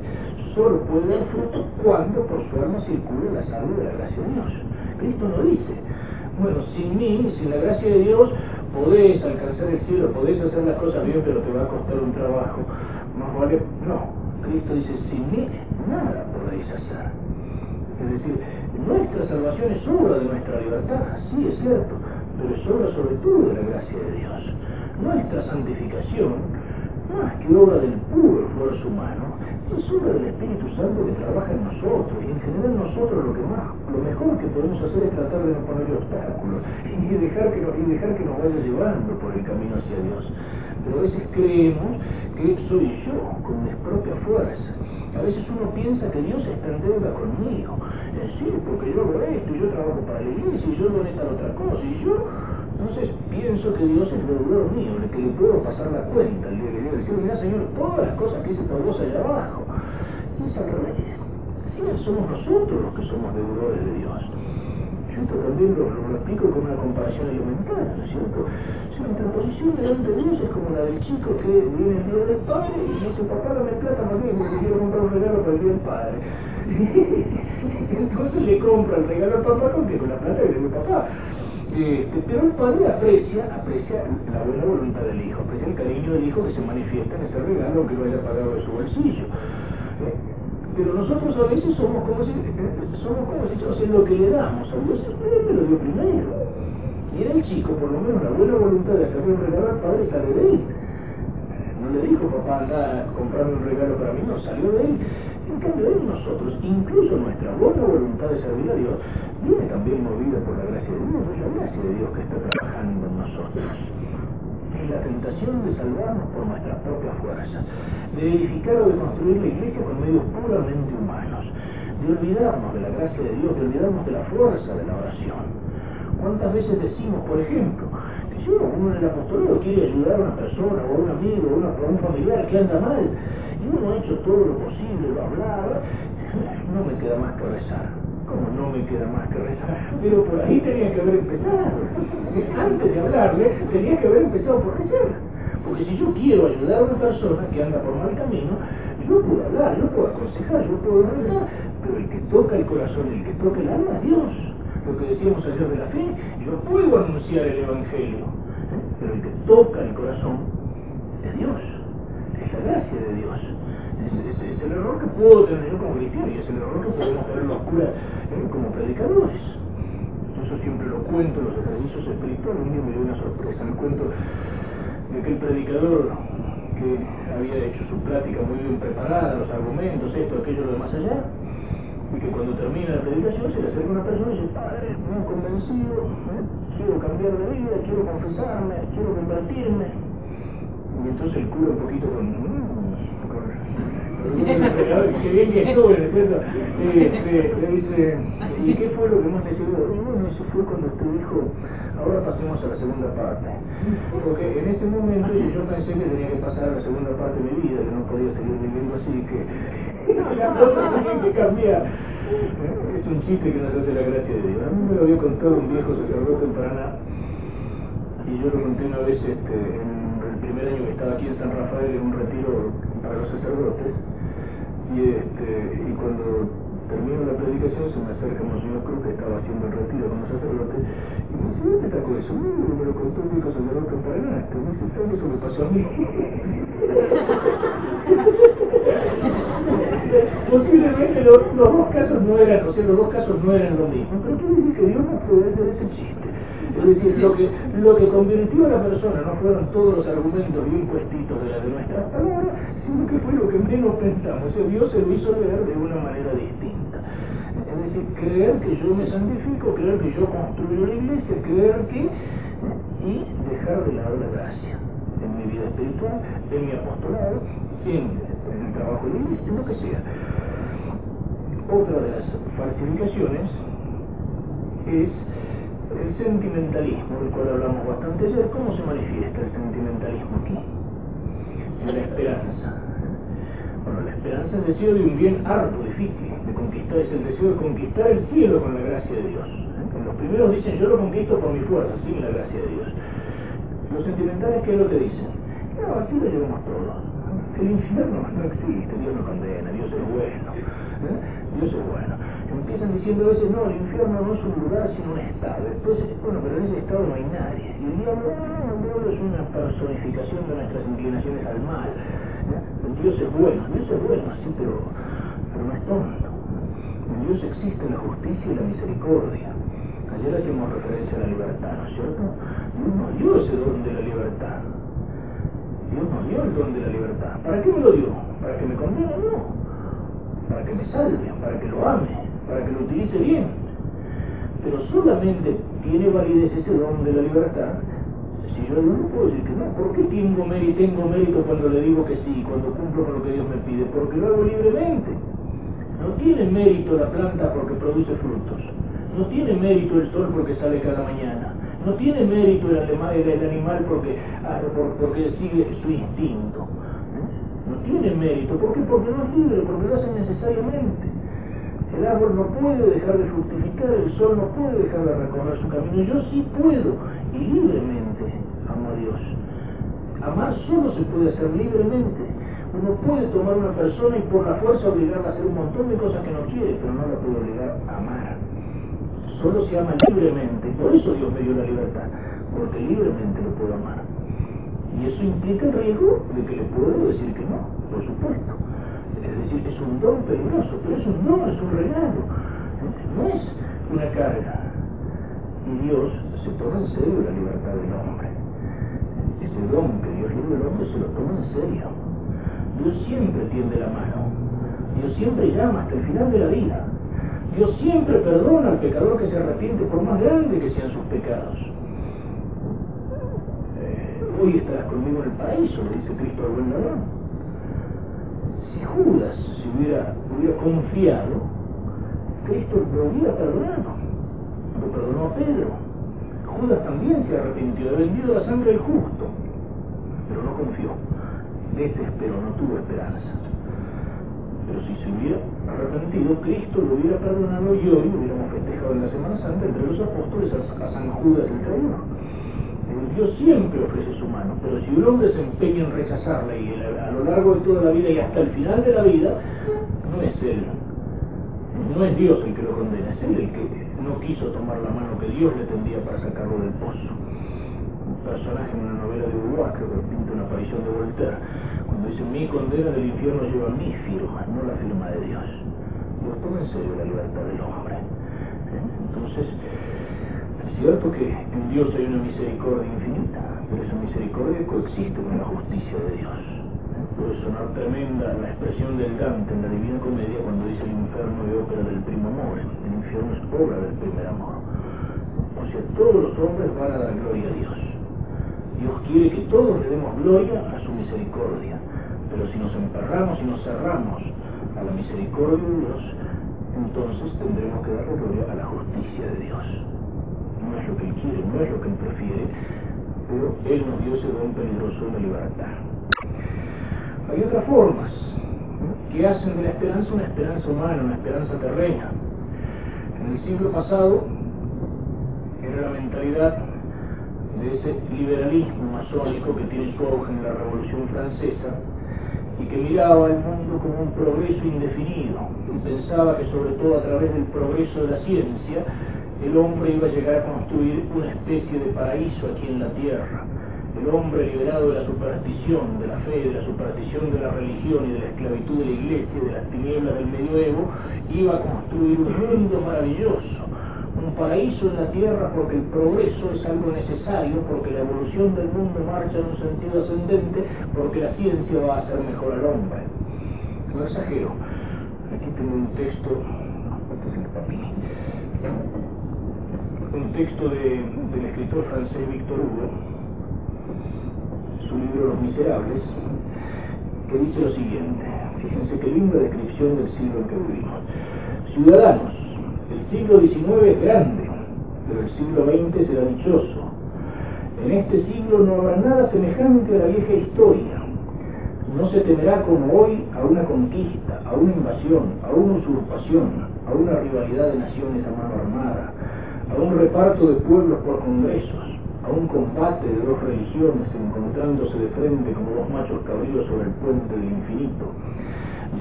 solo puede dar fruto cuando por su alma circula la savia de la gracia de Dios. Cristo no dice, bueno, sin mí, sin la gracia de Dios, podés alcanzar el cielo, podés hacer las cosas bien, pero te va a costar un trabajo. Más vale, no. Cristo dice, sin mí nada podéis hacer. Es decir, nuestra salvación es obra de nuestra libertad, sí es cierto, pero es obra sobre todo de la gracia de Dios. Nuestra santificación, más que obra del puro esfuerzo humano, es obra del Espíritu Santo que trabaja en nosotros y en general nosotros lo que más, lo mejor que podemos hacer es tratar de no poner obstáculos y dejar que nos, y dejar que nos vaya llevando por el camino hacia Dios. Pero a veces creemos que soy yo con mis propias fuerzas. A veces uno piensa que Dios está en deuda conmigo. Es decir, porque yo hago esto, y yo trabajo para la iglesia, y yo doy esta otra cosa, y yo entonces pienso que Dios es deudor mío, el que le puedo pasar la cuenta, que yo decir, mira Señor, todas las cosas que hice por vos allá abajo. Es al revés. Sí, somos nosotros los que somos deudores de Dios. Yo esto también lo, lo, explico con una comparación elemental, ¿no es cierto? Si nuestra posición delante de Dios es como la del chico que viene el día del padre y dice, papá, dame plata más bien porque quiero comprar un regalo para el día del padre. Entonces le compra el regalo al papá con la plata que le papá. Este, pero el padre aprecia, aprecia la buena voluntad del hijo, aprecia el cariño del hijo que se manifiesta en ese regalo que lo haya pagado de su bolsillo. Eh, pero nosotros a veces somos como si, somos como si, lo que le damos a Dios, él me lo dio primero. Y era el chico, por lo menos la buena voluntad de hacerle un regalo al padre sale de él. No le dijo, papá, anda a comprarme un regalo para mí, no, salió de él. En cambio, él nosotros, incluso nuestra buena voluntad de servir a Dios, viene también movida por la gracia de Dios, es la gracia de Dios que está trabajando en nosotros. Es la tentación de salvarnos por nuestras propias fuerzas, de edificar o de construir la iglesia con medios puramente humanos, de olvidarnos de la gracia de Dios, de olvidarnos de la fuerza de la oración. ¿Cuántas veces decimos, por ejemplo, que yo uno en el apostolado quiere ayudar a una persona, o a un amigo, o a, un familiar que anda mal, y uno ha hecho todo lo posible, lo hablaba, no me queda más que rezar. ¿Cómo no me queda más que rezar? Pero por ahí tenía que haber empezado. Antes de hablarle, tenía que haber empezado por rezar. Porque si yo quiero ayudar a una persona que anda por mal camino, yo puedo hablar, yo puedo aconsejar, yo puedo rezar, pero el que toca el corazón, el que toca el alma, Dios. Lo que decíamos ayer de la fe, yo puedo anunciar el Evangelio, pero el que toca el corazón es Dios, es la gracia de Dios. Es, el error que puedo tener yo como cristiano y es el error que podemos tener los curas ¿eh? como predicadores. Eso siempre lo cuento en los ejercicios espirituales. Un día me dio una sorpresa. Me cuento de aquel predicador que había hecho su plática muy bien preparada, los argumentos, esto, aquello, lo de más allá, y que cuando termina la predicación se le acerca una persona y dice, padre, he convencido, ¿eh? quiero cambiar de vida, quiero confesarme, quiero convertirme. Y entonces el cura un poquito con... ¿y qué fue lo que más te? Y bueno, eso fue cuando usted dijo, ahora pasemos a la segunda parte. Porque en ese momento yo pensé que tenía que pasar a la segunda parte de mi vida, que no podía seguir viviendo así, que las cosas tenían que cambiar. Es un chiste que nos hace la gracia de Dios. A mí me lo había contado un viejo sacerdote en Paraná, y yo lo conté una vez este, en el primer año que estaba aquí en San Rafael en un retiro para los sacerdotes, y, este, y cuando termino la predicación se me acerca Monseñor Cruz que estaba haciendo el retiro con los sacerdotes y me dice, ¿dónde sacó eso? No, me lo contó un viejo sacerdote en Paraná. Me dice, ¿sabes eso me pasó a mí? Posiblemente los, los, dos casos no eran, o sea, los dos casos no eran lo mismo, pero quiere decir que Dios no puede hacer ese chiste. Es decir, lo que, lo que convirtió a la persona no fueron todos los argumentos bien puestitos de, la, de nuestras palabras, sino que fue lo que menos pensamos. O sea, Dios se lo hizo ver de una manera distinta. Es decir, creer que yo me santifico, creer que yo construyo la iglesia, creer que... y dejar de lado la gracia en mi vida espiritual, en mi apostolado, en, en el trabajo de la iglesia, en lo que sea. Otra de las falsificaciones es el sentimentalismo, del cual hablamos bastante ayer. ¿Cómo se manifiesta el sentimentalismo aquí? En la esperanza. Bueno, la esperanza es deseo de un bien harto, difícil de conquistar, es el deseo de conquistar el cielo con la gracia de Dios. ¿eh? Los primeros dicen, yo lo conquisto por mi fuerza, sin la gracia de Dios. Los sentimentales, ¿qué es lo que dicen? No, así lo llevamos todos. El infierno no existe, Dios no condena, Dios es bueno. ¿eh? Dios es bueno. Empiezan diciendo a veces, no, el infierno no es un lugar, sino un estado. Entonces, bueno, pero en ese estado no hay nadie. Y el diablo, no, el diablo es una personificación de nuestras inclinaciones al mal. Dios es bueno, Dios es bueno, sí, pero, pero no es tonto. En Dios existe la justicia y la misericordia. Ayer hacíamos referencia a la libertad, ¿no es cierto? Dios nos dio ese don de la libertad. Dios nos dio el don de la libertad. ¿Para qué me lo dio? ¿Para que me condene? No para que me salve, para que lo ame, para que lo utilice bien. Pero solamente tiene validez ese don de la libertad si yo no puedo decir que no. ¿Por qué tengo mérito, cuando le digo que sí, cuando cumplo con lo que Dios me pide? Porque lo hago libremente. No tiene mérito la planta porque produce frutos. No tiene mérito el sol porque sale cada mañana. No tiene mérito el animal, porque, ah, porque sigue su instinto no tiene mérito. ¿Por qué? Porque no es libre, porque lo hace necesariamente. El árbol no puede dejar de fructificar, el sol no puede dejar de recorrer su camino. Yo sí puedo y libremente amo a Dios. Amar solo se puede hacer libremente. Uno puede tomar una persona y por la fuerza obligarla a hacer un montón de cosas que no quiere, pero no la puede obligar a amar. Solo se ama libremente. Por eso Dios me dio la libertad, porque libremente lo puedo amar. Y eso implica el riesgo de que le puedo decir que no, por supuesto. Es decir, es un don peligroso, pero es un don, es un regalo. No es una carga. Y Dios se toma en serio la libertad del hombre. Ese don que Dios le dio al hombre se lo toma en serio. Dios siempre tiende la mano. Dios siempre llama hasta el final de la vida. Dios siempre perdona al pecador que se arrepiente por más grande que sean sus pecados hoy estarás conmigo en el le dice Cristo al buen ladrón. Si Judas se hubiera, confiado, Cristo lo hubiera perdonado. Lo perdonó a Pedro. Judas también se arrepintió, ha vendido la sangre del justo, pero no confió, desesperó, no tuvo esperanza. Pero si se hubiera arrepentido, Cristo lo hubiera perdonado y hoy hubiéramos festejado en la Semana Santa entre los apóstoles a, San Judas el traidor. Dios siempre ofrece su mano, pero si un hombre se empeña en rechazarla y a lo largo de toda la vida y hasta el final de la vida, no es él, no es Dios el que lo condena, es él el que no quiso tomar la mano que Dios le tendía para sacarlo del pozo. Un personaje en una novela de Uruguay, creo que pinta una aparición de Voltaire, cuando dice mi condena del infierno lleva mi firma, no la firma de Dios. Dios toma en serio la libertad del hombre. ¿eh? Entonces, es cierto que en Dios hay una misericordia infinita, pero esa misericordia coexiste con la justicia de Dios. Puede sonar tremenda la expresión del Dante en la Divina Comedia cuando dice el infierno de ópera del primo amor. El infierno es obra del primer amor. O sea, todos los hombres van a dar gloria a Dios. Dios quiere que todos le demos gloria a su misericordia. Pero si nos emperramos y nos cerramos a la misericordia de Dios, entonces tendremos que darle gloria a la justicia de Dios. No es lo que Él quiere, no es lo que Él prefiere, pero Él nos dio ese don peligroso de libertad. Hay otras formas que hacen de la esperanza una esperanza humana, una esperanza terrena. En el siglo pasado era la mentalidad de ese liberalismo masónico que tiene su auge en la Revolución Francesa y que miraba al mundo como un progreso indefinido y pensaba que sobre todo a través del progreso de la ciencia el hombre iba a llegar a construir una especie de paraíso aquí en la tierra. El hombre liberado de la superstición, de la fe, de la superstición de la religión y de la esclavitud de la iglesia, de las tinieblas del medioevo, iba a construir un mundo maravilloso, un paraíso en la tierra porque el progreso es algo necesario, porque la evolución del mundo marcha en un sentido ascendente, porque la ciencia va a hacer mejor al hombre. No exagero. Aquí tengo un texto, este es el un texto de, del escritor francés Victor Hugo, su libro Los Miserables, que dice lo siguiente. Fíjense qué linda descripción del siglo en que vivimos. Ciudadanos, el siglo XIX es grande, pero el siglo XX será dichoso. En este siglo no habrá nada semejante a la vieja historia. No se temerá como hoy a una conquista, a una invasión, a una usurpación, a una rivalidad de naciones a mano armada, a un reparto de pueblos por congresos, a un combate de dos religiones encontrándose de frente como dos machos cabríos sobre el puente del infinito.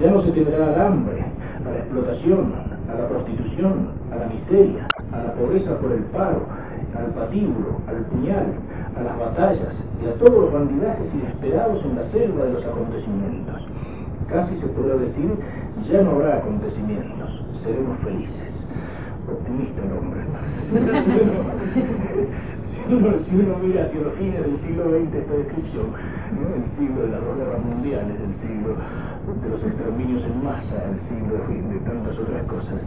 Ya no se temerá al hambre, a la explotación, a la prostitución, a la miseria, a la pobreza por el paro, al patíbulo, al puñal, a las batallas y a todos los bandidajes inesperados en la selva de los acontecimientos. Casi se podrá decir, ya no habrá acontecimientos, seremos felices. Optimista el hombre. si, uno, si uno mira hacia los fines del siglo XX esta descripción, el siglo de las dos guerras mundiales, el siglo de los exterminios en masa, el siglo de, tantas otras cosas,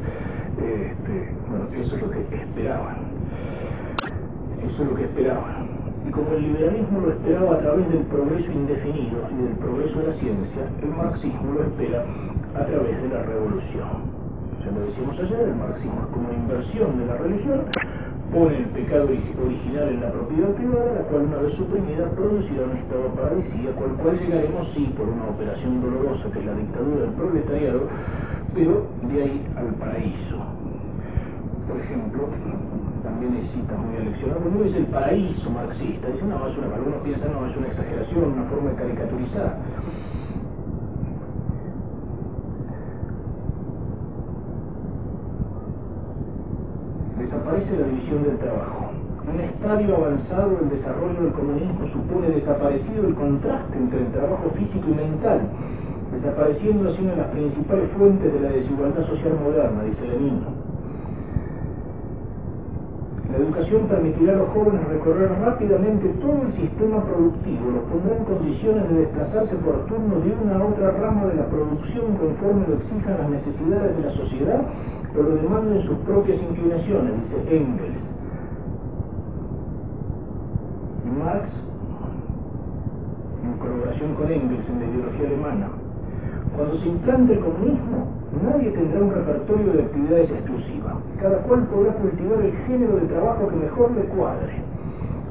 este, bueno, eso es lo que esperaban. Eso es lo que esperaban. Y como el liberalismo lo esperaba a través del progreso indefinido y del progreso de la ciencia, el marxismo lo espera a través de la revolución. Ya lo decíamos ayer, el marxismo es como inversión de la religión pone el pecado original en la propiedad privada, la cual una vez suprimida producirá un estado paradisíaco, al cual llegaremos sí por una operación dolorosa que es la dictadura del proletariado, pero de ahí al paraíso. Por ejemplo, también hay citas muy aleccionadas, no es el paraíso marxista, dice una, algunos piensan no, es una exageración, una forma de caricaturizar. Desaparece la división del trabajo. Un estadio avanzado del desarrollo del comunismo supone desaparecido el contraste entre el trabajo físico y mental, desapareciendo así una de las principales fuentes de la desigualdad social moderna, dice Lenin. La educación permitirá a los jóvenes recorrer rápidamente todo el sistema productivo, los pondrá en condiciones de desplazarse por turno de una a otra rama de la producción conforme lo exijan las necesidades de la sociedad pero lo demanden sus propias inclinaciones, dice Engels. Marx, en colaboración con Engels en la ideología alemana, Cuando se implante el comunismo, nadie tendrá un repertorio de actividades exclusivas. Cada cual podrá cultivar el género de trabajo que mejor le cuadre.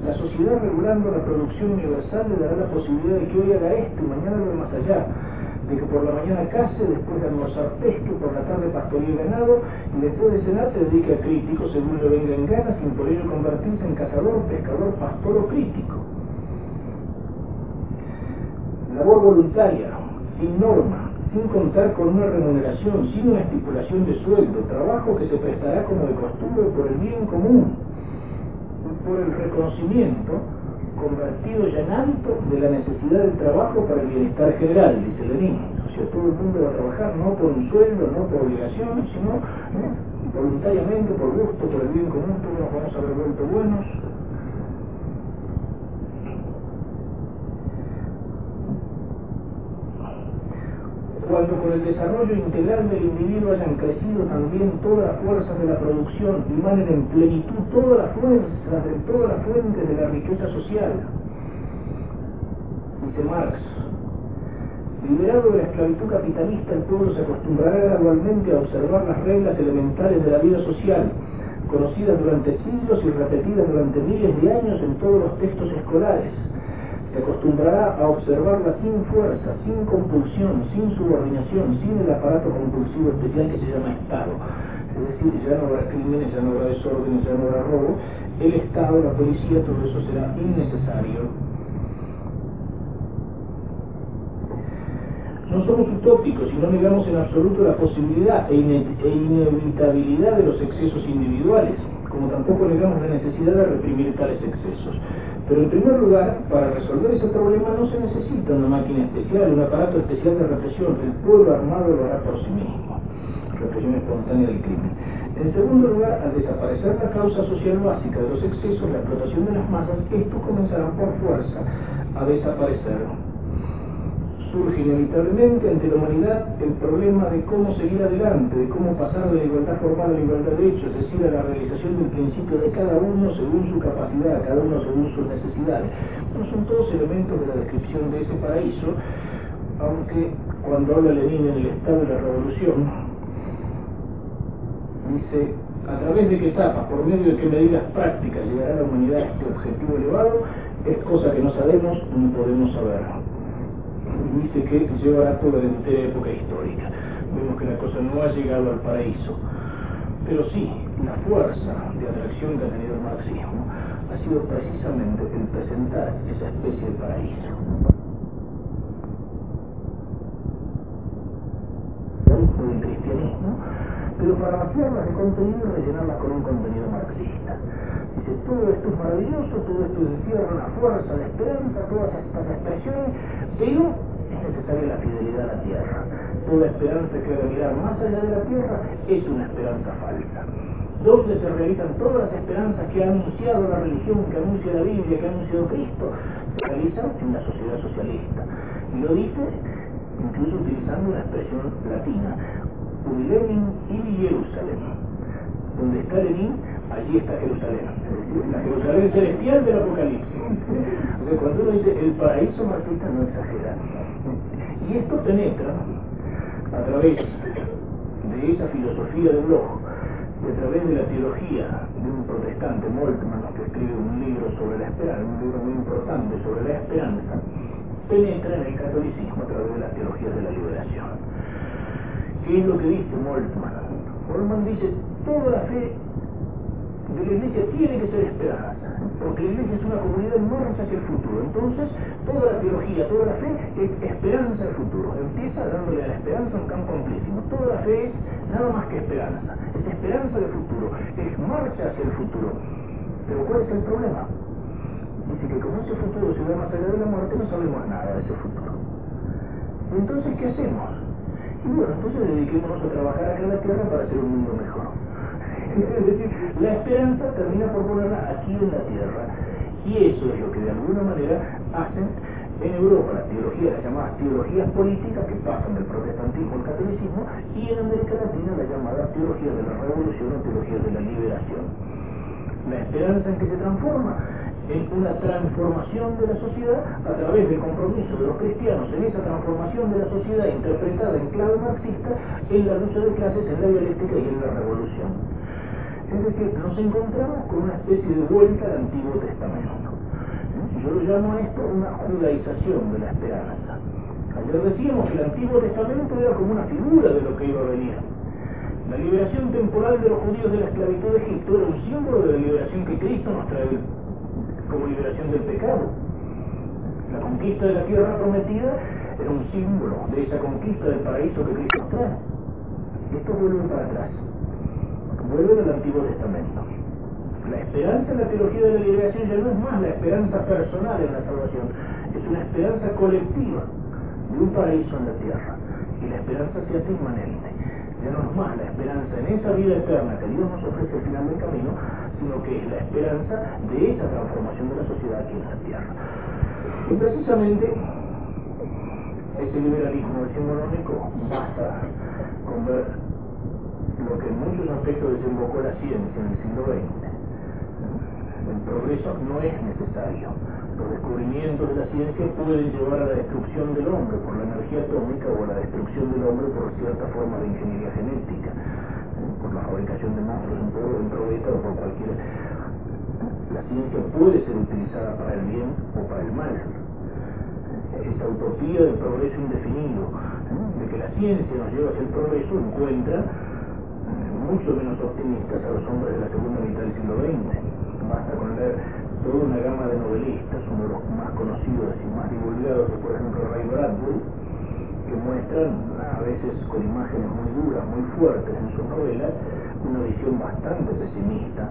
La sociedad regulando la producción universal le dará la posibilidad de que hoy haga esto y mañana lo más allá que por la mañana case, después de almorzar pesque, por la tarde pastoree ganado y después de cenar se dedique a crítico según le venga en gana sin por ello convertirse en cazador, pescador, pastor o crítico. Labor voluntaria, sin norma, sin contar con una remuneración, sin una estipulación de sueldo, trabajo que se prestará como de costumbre por el bien común, por el reconocimiento convertido ya en hábito de la necesidad del trabajo para el bienestar general, dice Lenin. O sea, todo el mundo va a trabajar no por un sueldo, no por obligación, sino voluntariamente, por gusto, por el bien común, todos nos vamos a ver vuelto buenos. Cuando con el desarrollo integral del individuo hayan crecido también todas las fuerzas de la producción y manen en plenitud todas las fuerzas de todas las fuentes de la riqueza social. Dice Marx, liberado de la esclavitud capitalista, el pueblo se acostumbrará gradualmente a observar las reglas elementales de la vida social, conocidas durante siglos y repetidas durante miles de años en todos los textos escolares se acostumbrará a observarla sin fuerza, sin compulsión, sin subordinación, sin el aparato compulsivo especial que se llama Estado. Es decir, ya no habrá crímenes, ya no habrá desórdenes, ya no habrá robo. El Estado, la policía, todo eso será innecesario. No somos utópicos y no negamos en absoluto la posibilidad e, e inevitabilidad de los excesos individuales, como tampoco negamos la necesidad de reprimir tales excesos. Pero en primer lugar, para resolver ese problema no se necesita una máquina especial, un aparato especial de represión. El pueblo armado lo hará por sí mismo. Represión espontánea del crimen. En segundo lugar, al desaparecer la causa social básica de los excesos, la explotación de las masas, estos comenzarán por fuerza a desaparecer surge inevitablemente ante la humanidad el problema de cómo seguir adelante, de cómo pasar de la igualdad formal a la igualdad de hecho, es decir, a la realización del principio de cada uno según su capacidad, cada uno según sus necesidades. Son todos elementos de la descripción de ese paraíso, aunque cuando habla Lenin en el estado de la revolución, dice, a través de qué etapas, por medio de qué medidas prácticas llegará la humanidad a este objetivo elevado, es cosa que no sabemos ni podemos saber dice que llevará toda la entera época histórica. Vemos que la cosa no ha llegado al paraíso. Pero sí, la fuerza de atracción que ha tenido el marxismo ha sido precisamente el presentar esa especie de paraíso. del cristianismo, pero para vaciarlas de contenido y rellenarlas con un contenido marxista. Dice, todo esto es maravilloso, todo esto encierra una fuerza de esperanza, todas estas expresiones, pero es necesaria la fidelidad a la tierra. Toda esperanza que mirar más allá de la tierra es una esperanza falsa. ¿Dónde se realizan todas las esperanzas que ha anunciado la religión, que anuncia la Biblia, que ha anunciado Cristo? Se realizan en la sociedad socialista. Y lo dice incluso utilizando una expresión latina, Ubilemin y Jerusalén. Donde está Lenin, allí está Jerusalén. La Jerusalén celestial del Apocalipsis. cuando uno dice el paraíso marxista no exagera. Y esto penetra a través de esa filosofía de Bloch y a través de la teología de un protestante, Moltmann, que escribe un libro sobre la esperanza, un libro muy importante sobre la esperanza, penetra en el catolicismo a través de las teologías de la liberación. ¿Qué es lo que dice Moltmann? Moltmann dice, toda la fe de la iglesia tiene que ser esperada, porque la iglesia es una comunidad en marcha hacia el futuro. Entonces, toda la teología, toda la fe es esperanza del futuro. Empieza dándole a la esperanza un campo amplísimo. Toda la fe es nada más que esperanza, es esperanza del futuro, es marcha hacia el futuro. Pero ¿cuál es el problema? Dice que como ese futuro se ve más allá de la muerte, no sabemos nada de ese futuro. Entonces, ¿qué hacemos? Y bueno, entonces dediquémonos a trabajar acá en la tierra para hacer un mundo mejor. Es decir, la esperanza termina por ponerla aquí en la tierra. Y eso es lo que de alguna manera hacen en Europa las teologías, las llamadas teologías políticas que pasan del protestantismo al catolicismo, y en América Latina las llamadas teologías de la revolución o teologías de la liberación. La esperanza en que se transforma en una transformación de la sociedad a través del compromiso de los cristianos en esa transformación de la sociedad interpretada en clave marxista en la lucha de clases, en la dialéctica y en la revolución. Es decir, nos encontramos con una especie de vuelta al Antiguo Testamento. Yo lo llamo esto una judaización de la esperanza. Ayer decíamos que el Antiguo Testamento era como una figura de lo que iba a venir. La liberación temporal de los judíos de la esclavitud de Egipto era un símbolo de la liberación que Cristo nos trae como liberación del pecado. La conquista de la tierra prometida era un símbolo de esa conquista del paraíso que Cristo nos trae. Esto vuelve para atrás. Vuelve al Antiguo Testamento. La esperanza en la teología de la liberación ya no es más la esperanza personal en la salvación, es una esperanza colectiva de un paraíso en la tierra. Y la esperanza se hace inmanente. Ya no es más la esperanza en esa vida eterna que Dios nos ofrece al final del camino, sino que es la esperanza de esa transformación de la sociedad aquí en la tierra. Y precisamente ese liberalismo decimonónico basta con ver lo que en muchos aspectos desembocó la ciencia en el siglo XX. El progreso no es necesario. Los descubrimientos de la ciencia pueden llevar a la destrucción del hombre por la energía atómica o a la destrucción del hombre por cierta forma de ingeniería genética, por la fabricación de monstruos en, probeta o por cualquier... La ciencia puede ser utilizada para el bien o para el mal. Esa utopía del progreso indefinido, de que la ciencia nos lleva hacia el progreso, encuentra mucho menos optimistas a los hombres de la segunda mitad del siglo XX. Basta con leer toda una gama de novelistas, uno de los más conocidos y más divulgados, por ejemplo Ray Bradbury, que muestran a veces con imágenes muy duras, muy fuertes en sus novelas, una visión bastante pesimista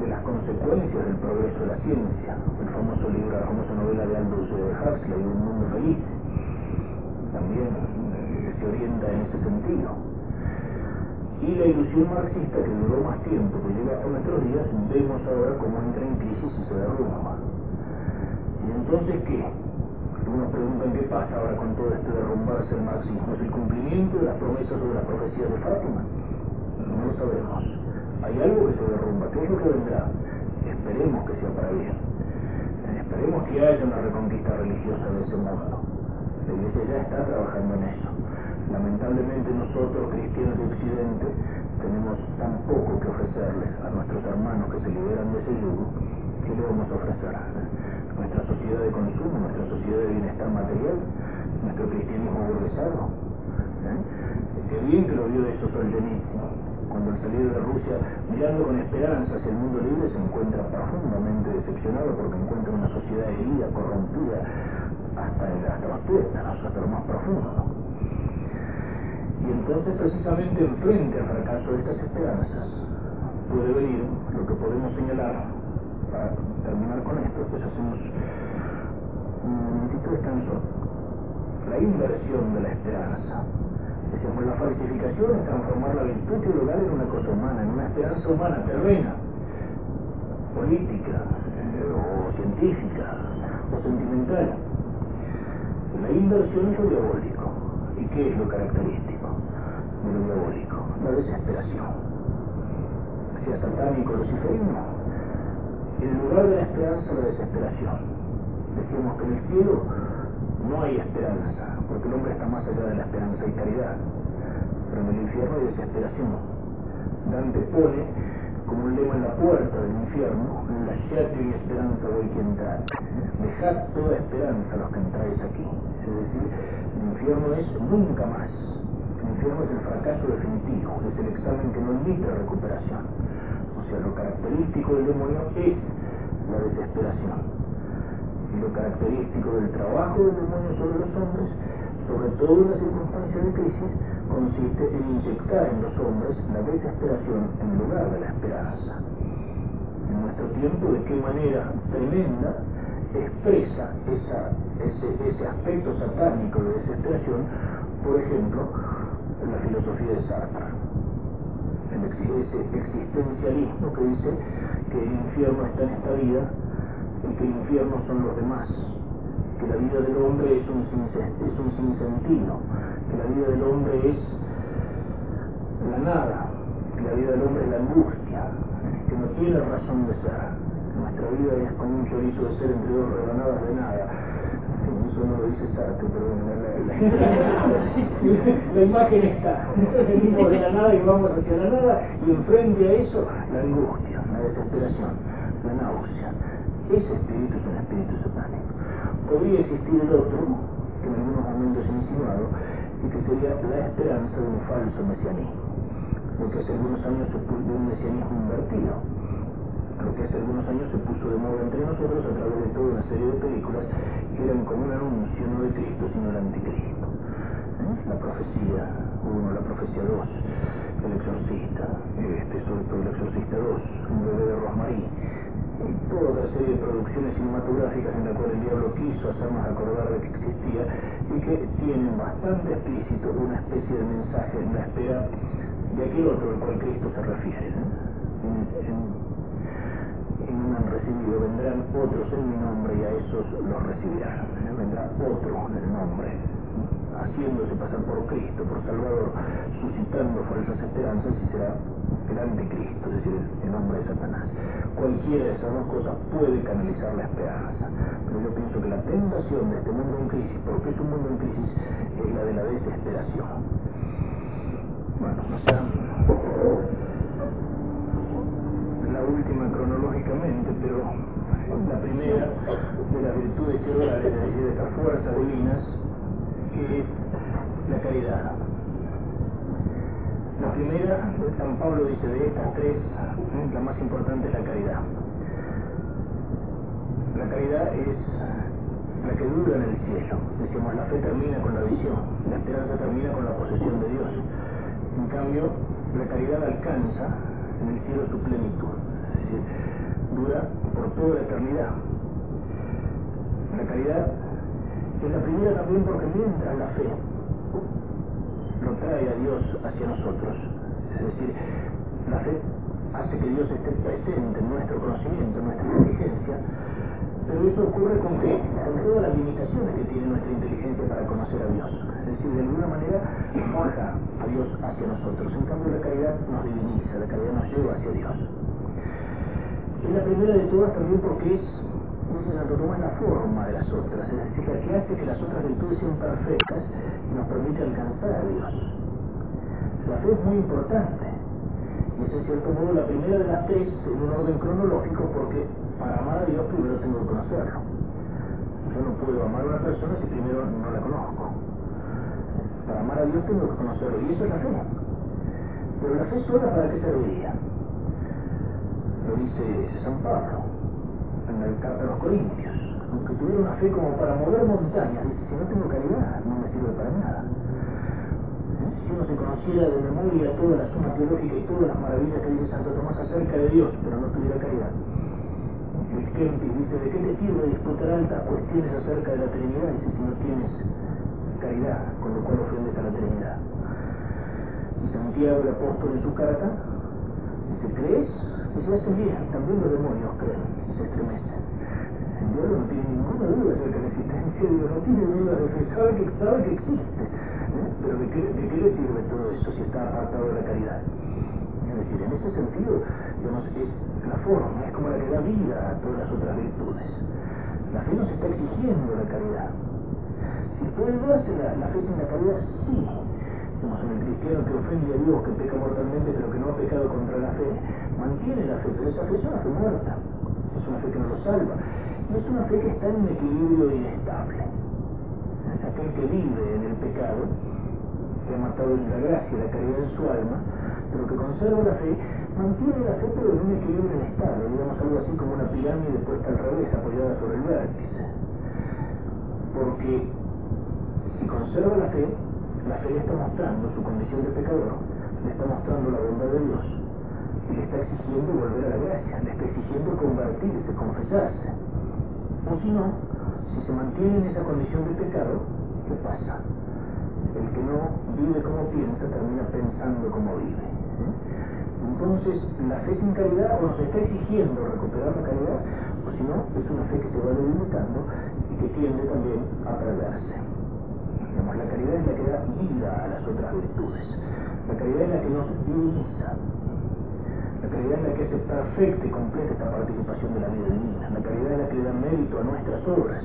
de las consecuencias del progreso de la ciencia. El famoso libro, la famosa novela de Aldous Huxley, Un mundo feliz, también eh, se orienta en ese sentido y la ilusión marxista que duró más tiempo, que llega a nuestros días, vemos ahora cómo entra en crisis y se derrumba. ¿Y entonces qué? Algunos preguntan qué pasa ahora con todo este derrumbarse el marxismo. ¿Es el cumplimiento de las promesas o de las profecías de Fátima? No lo sabemos. Hay algo que se derrumba. ¿Qué es lo que vendrá? Esperemos que sea para bien. Esperemos que haya una reconquista religiosa de ese mundo. La iglesia ya está trabajando en eso. Lamentablemente nosotros, cristianos de Occidente, tenemos tan poco que ofrecerles a nuestros hermanos que se liberan de ese yugo, que le vamos a ofrecer? Nuestra sociedad de consumo, nuestra sociedad de bienestar material, nuestro cristianismo burguesado. ¿Eh? Qué bien que lo vio eso Solzhenitsyn, cuando al salir de Rusia, mirando con esperanza hacia el mundo libre, se encuentra profundamente decepcionado porque encuentra una sociedad herida, corrompida, hasta, hasta los hasta lo más profundo. Y entonces precisamente enfrente al fracaso de estas esperanzas puede venir lo que podemos señalar para terminar con esto, pues hacemos un momentito de descanso, la inversión de la esperanza. Decíamos, la falsificación es transformar la virtud teologal en una cosa humana, en una esperanza humana, terrena, política, eh, o científica, o sentimental. La inversión es lo diabólico. ¿Y qué es lo característico? Lo diabólico, la desesperación. Sea satánico luciferino, en lugar de la esperanza, la desesperación. Decimos que en el cielo no hay esperanza, porque el hombre está más allá de la esperanza y caridad. Pero en el infierno hay desesperación. Dante pone como un lema en la puerta del infierno, la y esperanza de que entrar. Dejad toda esperanza a los que entráis aquí. Es decir, el infierno es nunca más es el fracaso definitivo, es el examen que no admite recuperación. O sea, lo característico del demonio es la desesperación. Y lo característico del trabajo del demonio sobre los hombres, sobre todo en las circunstancias de crisis, consiste en inyectar en los hombres la desesperación en lugar de la esperanza. En nuestro tiempo, de qué manera tremenda expresa esa, ese, ese aspecto satánico de desesperación, por ejemplo, la filosofía de Sartre, el ese existencialismo que dice que el infierno está en esta vida y que el infierno son los demás, que la vida del hombre es un, es un sinsentido, que la vida del hombre es la nada, que la vida del hombre es la angustia, que no tiene razón de ser, Nuestra vida es como un chorizo de ser entre dos rebanadas de nada. Eso no dice pero la, la, la, imagen está. Venimos de la nada y vamos hacia la nada, y enfrente a eso, la angustia, la desesperación, la náusea. Ese espíritu es un espíritu satánico. Podría existir el otro, que en algunos momentos he insinuado, y que sería la esperanza de un falso mesianismo. Lo que hace algunos años se de un mesianismo invertido. Lo que hace algunos años se puso de moda entre nosotros a través de toda una serie de películas que eran como un anuncio no de Cristo, sino el anticristo. ¿Eh? La profecía 1, la profecía 2, el exorcista, este, sobre todo el exorcista 2, un bebé de Rosmarie y toda otra serie de producciones cinematográficas en la cual el diablo quiso hacernos acordar de que existía y que tienen bastante explícito una especie de mensaje en la espera de aquel otro al cual Cristo se refiere. En, en, en un han recibido, vendrán otros en mi nombre y a esos los recibirán. Vendrá otro en el nombre, haciéndose pasar por Cristo, por Salvador, suscitando falsas esperanzas y será el anticristo, es decir, el nombre de Satanás. Cualquiera de esas dos cosas puede canalizar la esperanza, pero yo pienso que la tentación de este mundo en crisis, porque es un mundo en crisis, es la de la desesperación. Bueno, o sea, la última cronológicamente, pero la primera de las virtudes teologales, es decir, de estas fuerzas divinas, que es la caridad. La primera, San Pablo dice de estas tres, la más importante es la caridad. La caridad es la que dura en el cielo. Decimos, la fe termina con la visión, la esperanza termina con la posesión de Dios. En cambio, la caridad alcanza en el cielo su plenitud, decir, dura por toda la eternidad. La caridad es la primera también porque mientras la fe lo trae a Dios hacia nosotros. Es decir, la fe hace que Dios esté presente en nuestro conocimiento, en nuestra inteligencia, pero eso ocurre con que, con todas las limitaciones que tiene nuestra inteligencia para conocer a Dios. Es decir, de alguna manera baja a Dios hacia nosotros. En cambio, la caridad nos diviniza, la caridad nos lleva hacia Dios. Es la primera de todas también porque es dice Santo Tomás, la forma de las otras, es decir, la que hace que las otras virtudes sean perfectas y nos permite alcanzar a Dios. La fe es muy importante, y es en cierto modo la primera de las tres en un orden cronológico, porque para amar a Dios primero tengo que conocerlo. Yo no puedo amar a una persona si primero no la conozco. Para amar a Dios tengo que conocerlo, y eso es la fe. Pero la fe sola, ¿para qué serviría? Lo dice San Pablo en el carta de los Corintios, aunque tuviera una fe como para mover montañas, dice, si no tengo caridad, no me sirve para nada. ¿Eh? Si uno se conociera de memoria toda la suma teológica y todas las maravillas que dice Santo Tomás acerca de Dios, pero no tuviera caridad. El Kempis dice, ¿de qué te sirve disputar altas cuestiones acerca de la Trinidad? Dice, si no tienes caridad, con lo cual ofendes a la Trinidad. Y Santiago, el apóstol en su carta, dice, ¿crees? Dice, hacen bien, también los demonios creen se estremece. El diablo no tiene ninguna duda acerca de la existencia de Dios, no tiene duda de que sabe que, sabe que existe. ¿eh? Pero ¿de qué, ¿de qué le sirve todo eso si está apartado de la caridad? Es decir, en ese sentido, digamos, es la forma, es como la que da vida a todas las otras virtudes. La fe nos está exigiendo la caridad. Si puede darse la, la fe sin la caridad, sí. Digamos, en el cristiano que ofende a Dios, que peca mortalmente, pero que no ha pecado contra la fe, mantiene la fe, pero esa fe es una fe muerta es una fe que no lo salva, y es una fe que está en un equilibrio inestable. Es aquel que vive en el pecado, que ha matado en la gracia y la caridad en su alma, pero que conserva la fe, mantiene la fe pero en un equilibrio inestable, digamos algo así como una pirámide puesta al revés, apoyada sobre el vértice. Porque si conserva la fe, la fe le está mostrando su condición de pecador, le está mostrando la bondad de Dios le está exigiendo volver a la gracia, le está exigiendo convertirse, confesarse. O si no, si se mantiene en esa condición de pecado, ¿qué pasa? El que no vive como piensa termina pensando como vive. ¿eh? Entonces, la fe sin caridad o nos está exigiendo recuperar la caridad, o si no, es una fe que se va debilitando y que tiende también a perderse. Digamos, la caridad es la que da vida a las otras virtudes. La caridad es la que nos diviniza, la caridad es la que hace perfecta y completa esta participación de la vida divina. La caridad es la que le da mérito a nuestras obras.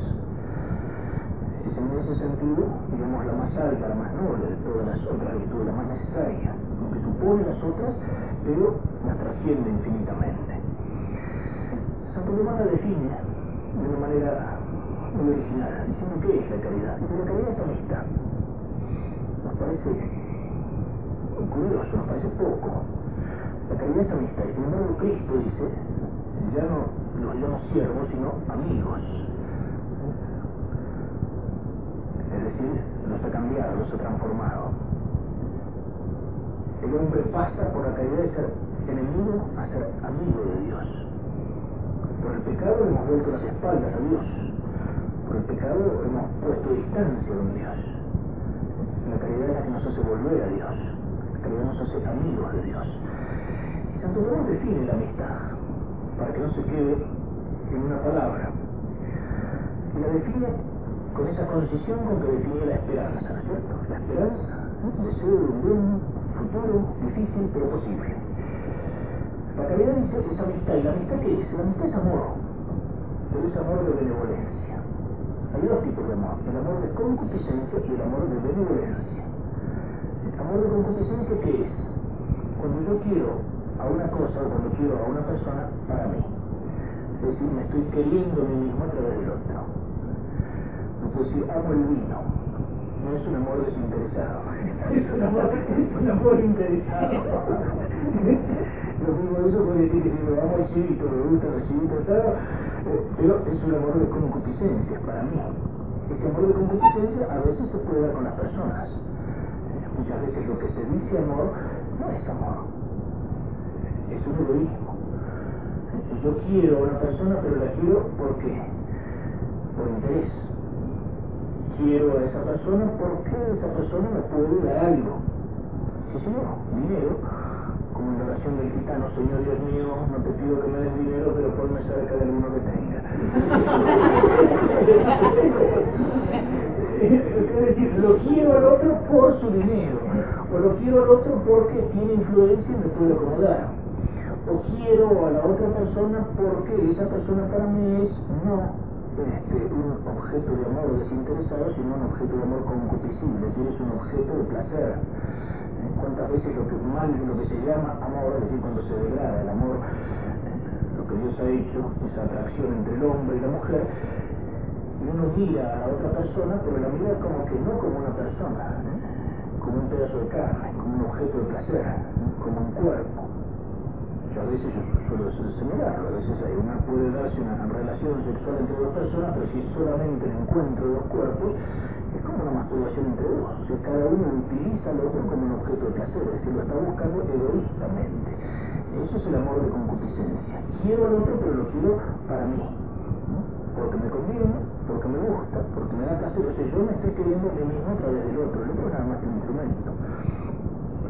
Es en ese sentido, digamos, la más alta, la más noble de todas las otras virtudes, la más necesaria, aunque supone las otras, pero las trasciende infinitamente. Santo Tomás la define de una manera muy original, diciendo qué es la caridad. Dice, la caridad es amistad. Nos parece curioso, nos parece poco. La caridad es amistad, y sin embargo Cristo dice, ya no los llama siervos, sino amigos. Es decir, los ha cambiado, los ha transformado. El hombre pasa por la caridad de ser enemigo a ser amigo de Dios. Por el pecado hemos vuelto las espaldas a Dios. Por el pecado hemos puesto distancia con Dios. La caridad es la que nos hace volver a Dios. La caridad nos hace amigos de Dios. Y Santo Tomás define la amistad, para que no se quede en una palabra. Y la define con esa concisión con que define la esperanza, ¿no es cierto? La esperanza, deseo de un buen futuro, difícil pero posible. La caridad dice es amistad, y la amistad qué es? La amistad es amor, pero es amor de benevolencia. Hay dos tipos de amor, el amor de concupiscencia y el amor de benevolencia. Amor de concupiscencia qué es? Cuando yo quiero a una cosa o cuando quiero a una persona para mí. Es decir, me estoy queriendo a mí mismo a través del otro. No puedo decir, amo el vino. No es un amor desinteresado. Es un amor, es un amor interesado. Lo mismo eso puede decir que si me amo el chivito, me gusta el chivito asado, eh, pero es un amor de concupiscencia para mí. Ese amor de concupiscencia a veces se puede dar con las personas. Muchas veces lo que se dice amor no es amor. Es un egoísmo. Yo quiero a una persona, pero la quiero porque por interés. Quiero a esa persona porque esa persona me puede dar algo. Sí, señor, dinero como en la oración del gitano, Señor Dios mío, no te pido que me des dinero, pero ponme cerca de alguno que tenga. es decir, lo quiero al otro por su dinero, o lo quiero al otro porque tiene influencia y me puede acomodar, o quiero a la otra persona porque esa persona para mí es no este, un objeto de amor desinteresado, sino un objeto de amor concupiscible, es decir, es un objeto de placer. Cuántas veces lo que mal, lo que se llama amor, es decir, cuando se degrada el amor, lo que Dios ha hecho, esa atracción entre el hombre y la mujer, uno mira a la otra persona, pero la mira como que no como una persona, ¿eh? como un pedazo de carne, como un objeto de placer, como un cuerpo. Yo a veces yo suelo señalarlo, a veces hay una puede darse una relación sexual entre dos personas, pero si solamente el encuentro dos cuerpos, es como una masturbación entre dos. O sea, cada uno utiliza al otro como un objeto de placer, es decir, lo está buscando egoístamente. Eso es el amor de concupiscencia. Quiero al otro, pero lo quiero para mí. Porque me conviene, porque me gusta, porque me da placer. O sea, yo me estoy queriendo mí mismo a través del otro. El otro es nada más que un instrumento.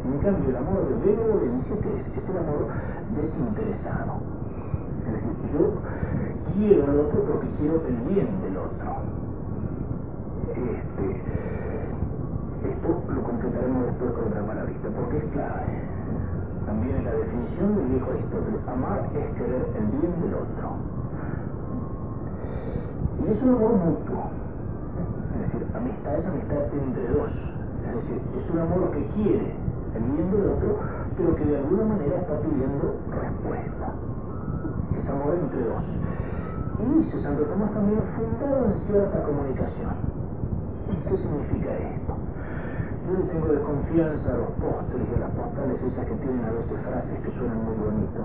En cambio, el amor de benevolencia, que es? Es el amor desinteresado. Es decir, yo quiero al otro porque quiero el bien del otro este, esto lo completaremos después con otra maravilla, porque es clave. También en la definición del viejo Aristóteles, amar es querer el bien del otro. Y es un amor mutuo. Es decir, amistad es amistad entre dos. Es decir, es un amor que quiere el bien del otro, pero que de alguna manera está pidiendo respuesta. Es amor entre dos. Y dice Santo Tomás también fundado en cierta comunicación. ¿Qué significa esto? Yo le tengo desconfianza a los postres y a las postales esas que tienen a veces frases que suenan muy bonito.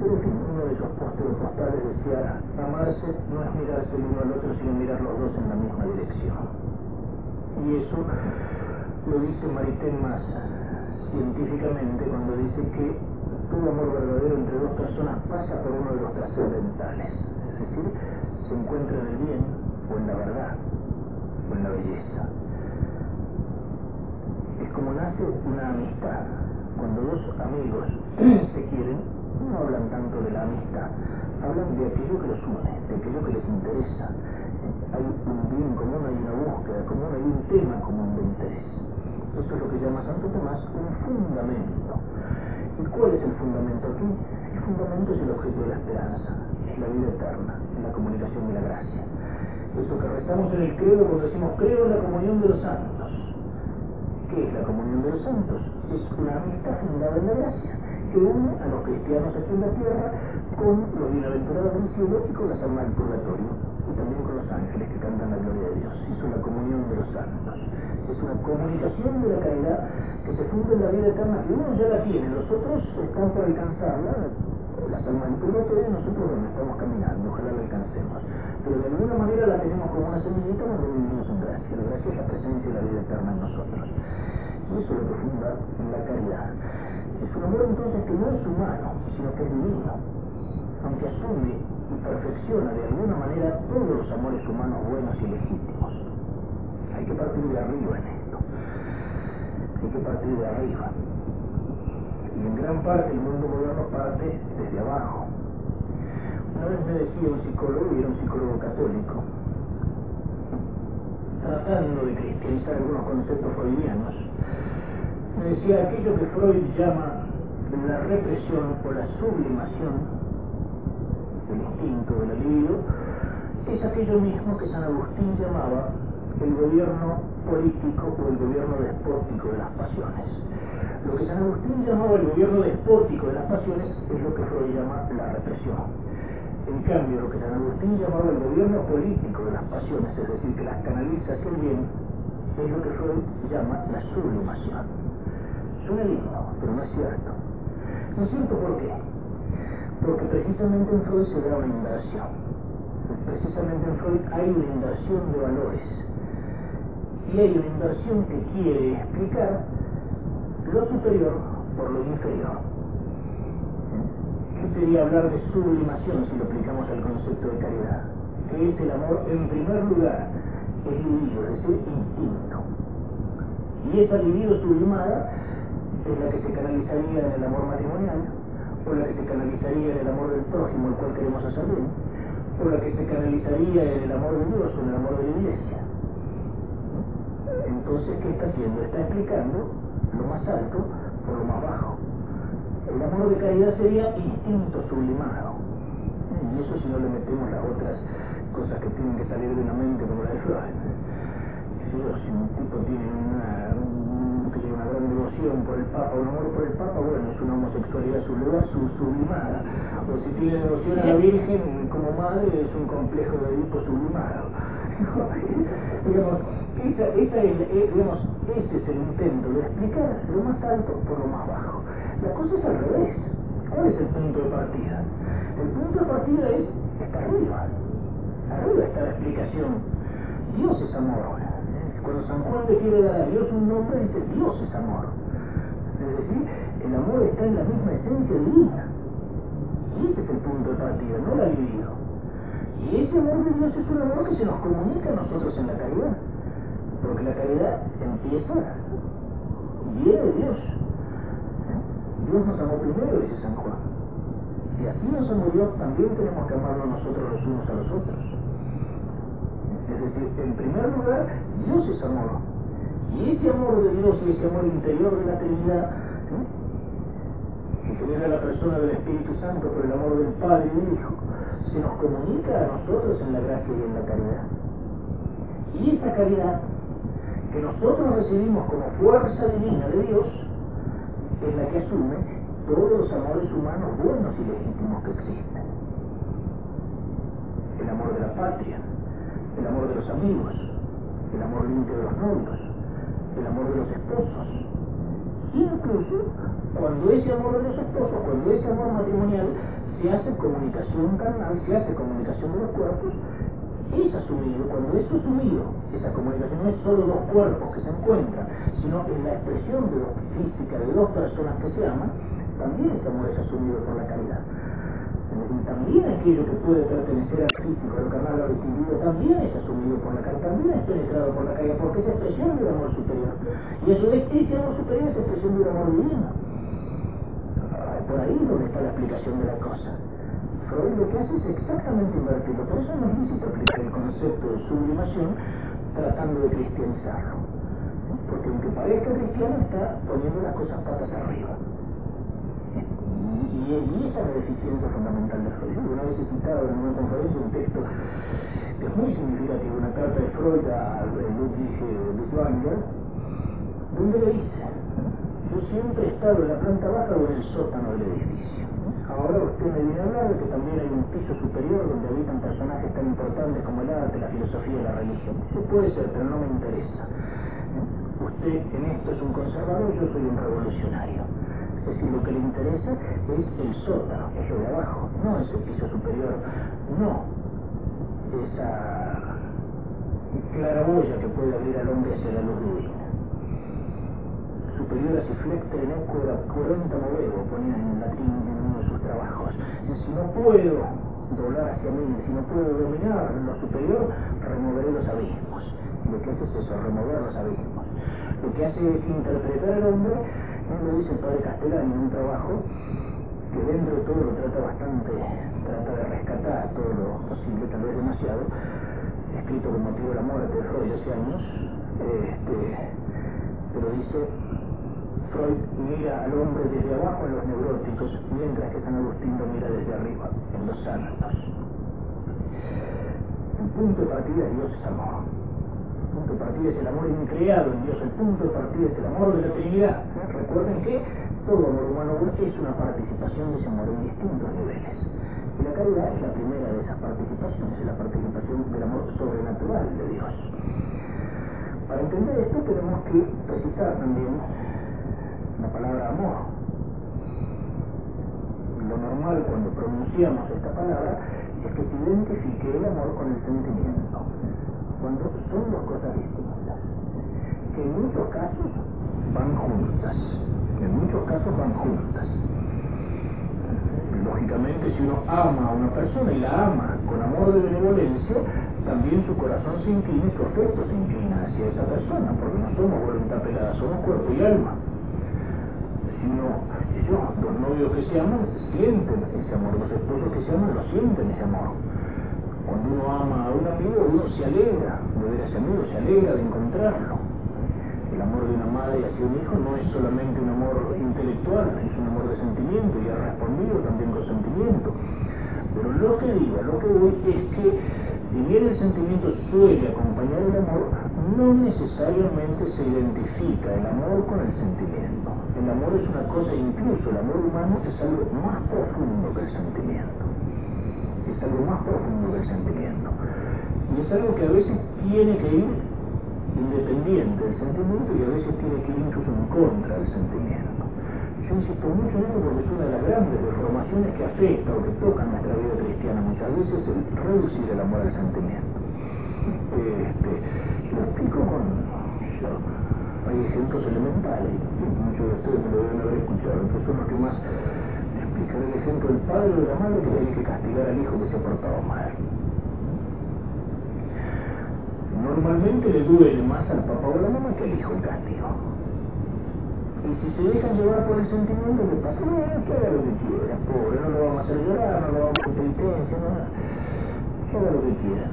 Pero en fin, uno de esos postres postales decía, amarse no es mirarse el uno al otro, sino mirar los dos en la misma dirección. Y eso lo dice Maritain más científicamente cuando dice que todo amor verdadero entre dos personas pasa por uno de los trascendentales. Es decir, se encuentra en el bien o en la verdad con la belleza. Es como nace una amistad. Cuando dos amigos se quieren, no hablan tanto de la amistad, hablan de aquello que los une, de aquello que les interesa. Hay un bien común, hay una búsqueda común, hay un tema común de interés. Esto es lo que llama Santo Tomás un fundamento. Y ¿Y cuál es el fundamento aquí? El fundamento es el objeto de la esperanza, es la vida eterna, es la comunicación de la gracia. Eso que rezamos en el credo cuando decimos creo en la comunión de los santos. ¿Qué es la comunión de los santos? Es una amistad fundada en la gracia que une a los cristianos aquí en la tierra con los bienaventurados del cielo y con las almas del purgatorio y también con los ángeles que cantan la gloria de Dios. Es una comunión de los santos. Es una comunicación de la caridad que se funda en la vida eterna que uno ya la tiene, los otros están por alcanzarla, las almas del purgatorio nosotros bueno, estamos caminando, ojalá la alcancemos. Pero de alguna manera la tenemos como una semillita donde vivimos en gracia. La gracia es la presencia de la vida eterna en nosotros. Y eso es lo que funda la caridad. Es un amor entonces que no es humano, sino que es divino, aunque asume y perfecciona de alguna manera todos los amores humanos buenos y legítimos. Hay que partir de arriba en esto. Hay que partir de arriba. Y en gran parte el mundo moderno parte desde abajo. Una vez me decía un psicólogo, y era un psicólogo católico, tratando de cristianizar algunos conceptos freudianos, decía aquello que Freud llama la represión o la sublimación del instinto del libido, es aquello mismo que San Agustín llamaba el gobierno político o el gobierno despótico de las pasiones. Lo que San Agustín llamaba el gobierno despótico de las pasiones es lo que Freud llama la represión. En cambio, lo que San Agustín llamaba el gobierno político de las pasiones, es decir, que las canaliza hacia el bien, es lo que Freud llama la sublimación. Pero no es cierto. No es cierto por qué. Porque precisamente en Freud se da una inversión. Precisamente en Freud hay una inversión de valores. Y hay una inversión que quiere explicar lo superior por lo inferior. ¿Qué sería hablar de sublimación si lo aplicamos al concepto de caridad? Que es el amor en primer lugar, el libido, es decir, instinto. Y esa libido sublimada es la que se canalizaría en el amor matrimonial, o la que se canalizaría en el amor del prójimo, el cual queremos hacer o la que se canalizaría en el amor de Dios o en el amor de la iglesia. Entonces, ¿qué está haciendo? Está explicando lo más alto por lo más bajo. El amor de caridad sería instinto sublimado. Y eso si no le metemos las otras cosas que tienen que salir de una mente como la de Freud. Si un tipo tiene gran por el Papa, un amor por el Papa, bueno, es una homosexualidad su sublimada. O si tiene devoción a la Virgen como madre, es un complejo de Edipo sublimado. digamos, esa, esa es, eh, digamos, ese es el intento de explicar lo más alto por lo más bajo. La cosa es al revés. ¿Cuál es el punto de partida? El punto de partida es, está arriba. Arriba está la explicación. Dios es amor. Cuando San Juan le quiere dar a Dios un nombre, dice Dios es amor. Es decir, el amor está en la misma esencia divina. Y ese es el punto de partida, no la libido. Y ese amor de Dios es un amor que se nos comunica a nosotros en la caridad. Porque la caridad empieza y viene de Dios. Dios nos amó primero, dice San Juan. Si así nos amó Dios, también tenemos que amarnos nosotros los unos a los otros. Es decir, en primer lugar, Dios es amor. Y ese amor de Dios y ese amor interior de la Trinidad, que genera la persona del Espíritu Santo por el amor del Padre y del Hijo, se nos comunica a nosotros en la gracia y en la caridad. Y esa caridad que nosotros recibimos como fuerza divina de Dios es la que asume todos los amores humanos buenos y legítimos que existen. El amor de la patria, el amor de los amigos, el amor limpio de los novios, el amor de los esposos. Incluso cuando ese amor de los esposos, cuando ese amor matrimonial se hace comunicación carnal, se hace comunicación de los cuerpos, es asumido, cuando es asumido, esa comunicación no es solo dos cuerpos que se encuentran, sino en la expresión de física de dos personas que se aman, también ese amor es asumido por la caridad también aquello que puede pertenecer al físico, al canal al individuo, también es asumido por la caridad, también es penetrado por la caridad, porque es expresión del amor superior. Y a su vez ese amor superior es expresión del amor divino. Por ahí es donde está la explicación de la cosa. Freud lo que hace es exactamente invertirlo. Por eso no es lícito aplicar el concepto de sublimación tratando de cristianizarlo. Porque aunque parezca cristiano, está poniendo las cosas patas arriba. Y, esa es la deficiencia fundamental de Freud. Una vez he citado en una conferencia un texto que es muy significativo, una carta de Freud a Ludwig Lusswanger, donde le dice, yo siempre he estado en la planta baja o en el sótano del edificio. Ahora usted me viene a hablar de que también hay un piso superior donde habitan personajes tan importantes como el arte, la filosofía y la religión. Puede ser, pero no me interesa. Usted en esto es un conservador, yo soy un revolucionario. Decir, lo que le interesa es el sótano, lo de abajo, no es el piso superior, no esa claraboya que puede abrir al hombre hacia la luz divina superior a Siflecte en Écora 40 modelo, ponía en latín en uno de sus trabajos. Si no puedo doblar hacia mí, si no puedo dominar lo superior, removeré los abismos. lo que hace es eso, remover los abismos. Lo que hace es interpretar al hombre, no lo dice el padre Castellani en un trabajo que dentro de todo lo trata bastante, trata de rescatar todo lo posible, tal vez demasiado, escrito con motivo de la muerte de Freud hace años, este, pero dice Freud mira al hombre desde abajo en los neuróticos, mientras que San Agustín lo mira desde arriba en los santos. El punto de partida Dios es amor. Punto de partida es el amor increado en Dios. El punto de partida es el amor de la Trinidad. Recuerden que todo amor humano es una participación de ese amor en distintos niveles. Y la caridad es la primera de esas participaciones, es la participación del amor sobrenatural de Dios. Para entender esto tenemos que precisar también la palabra amor. Lo normal cuando pronunciamos esta palabra es que se identifique el amor con el sentimiento, cuando son dos cosas distintas, que en muchos casos van juntas, en muchos casos van juntas. Lógicamente, si uno ama a una persona y la ama con amor de benevolencia, también su corazón se inclina y su afecto se inclina hacia esa persona, porque no somos voluntad pelada, somos cuerpo y alma sino ellos, los novios que se aman, sienten ese amor, los esposos que se aman lo sienten ese amor. Cuando uno ama a un amigo, uno se alegra de ver a ese amigo, se alegra de encontrarlo. El amor de una madre hacia un hijo no es solamente un amor intelectual, es un amor de sentimiento y ha respondido también con sentimiento. Pero lo que digo, lo que voy es que si bien el sentimiento suele acompañar el amor, no necesariamente se identifica el amor con el sentimiento. El amor es una cosa, incluso el amor humano es algo más profundo que el sentimiento. Es algo más profundo que el sentimiento. Y es algo que a veces tiene que ir independiente del sentimiento y a veces tiene que ir incluso en contra del sentimiento. Yo insisto mucho en eso porque es una de las grandes deformaciones que afecta o que toca nuestra vida cristiana muchas veces el reducir el amor al sentimiento. Este, lo explico con hay ejemplos elementales, muchos de ustedes me lo deben haber escuchado, entonces son los que más explican el ejemplo del padre o de la madre que tiene que castigar al hijo que se ha portado mal. Normalmente le duele más al papá o a la mamá que al hijo el castigo. Y si se dejan llevar por el sentimiento, le pasa? No, que haga lo que quiera, pobre, no lo vamos a hacer no lo vamos a hacer penitencia, no, que haga lo que quiera.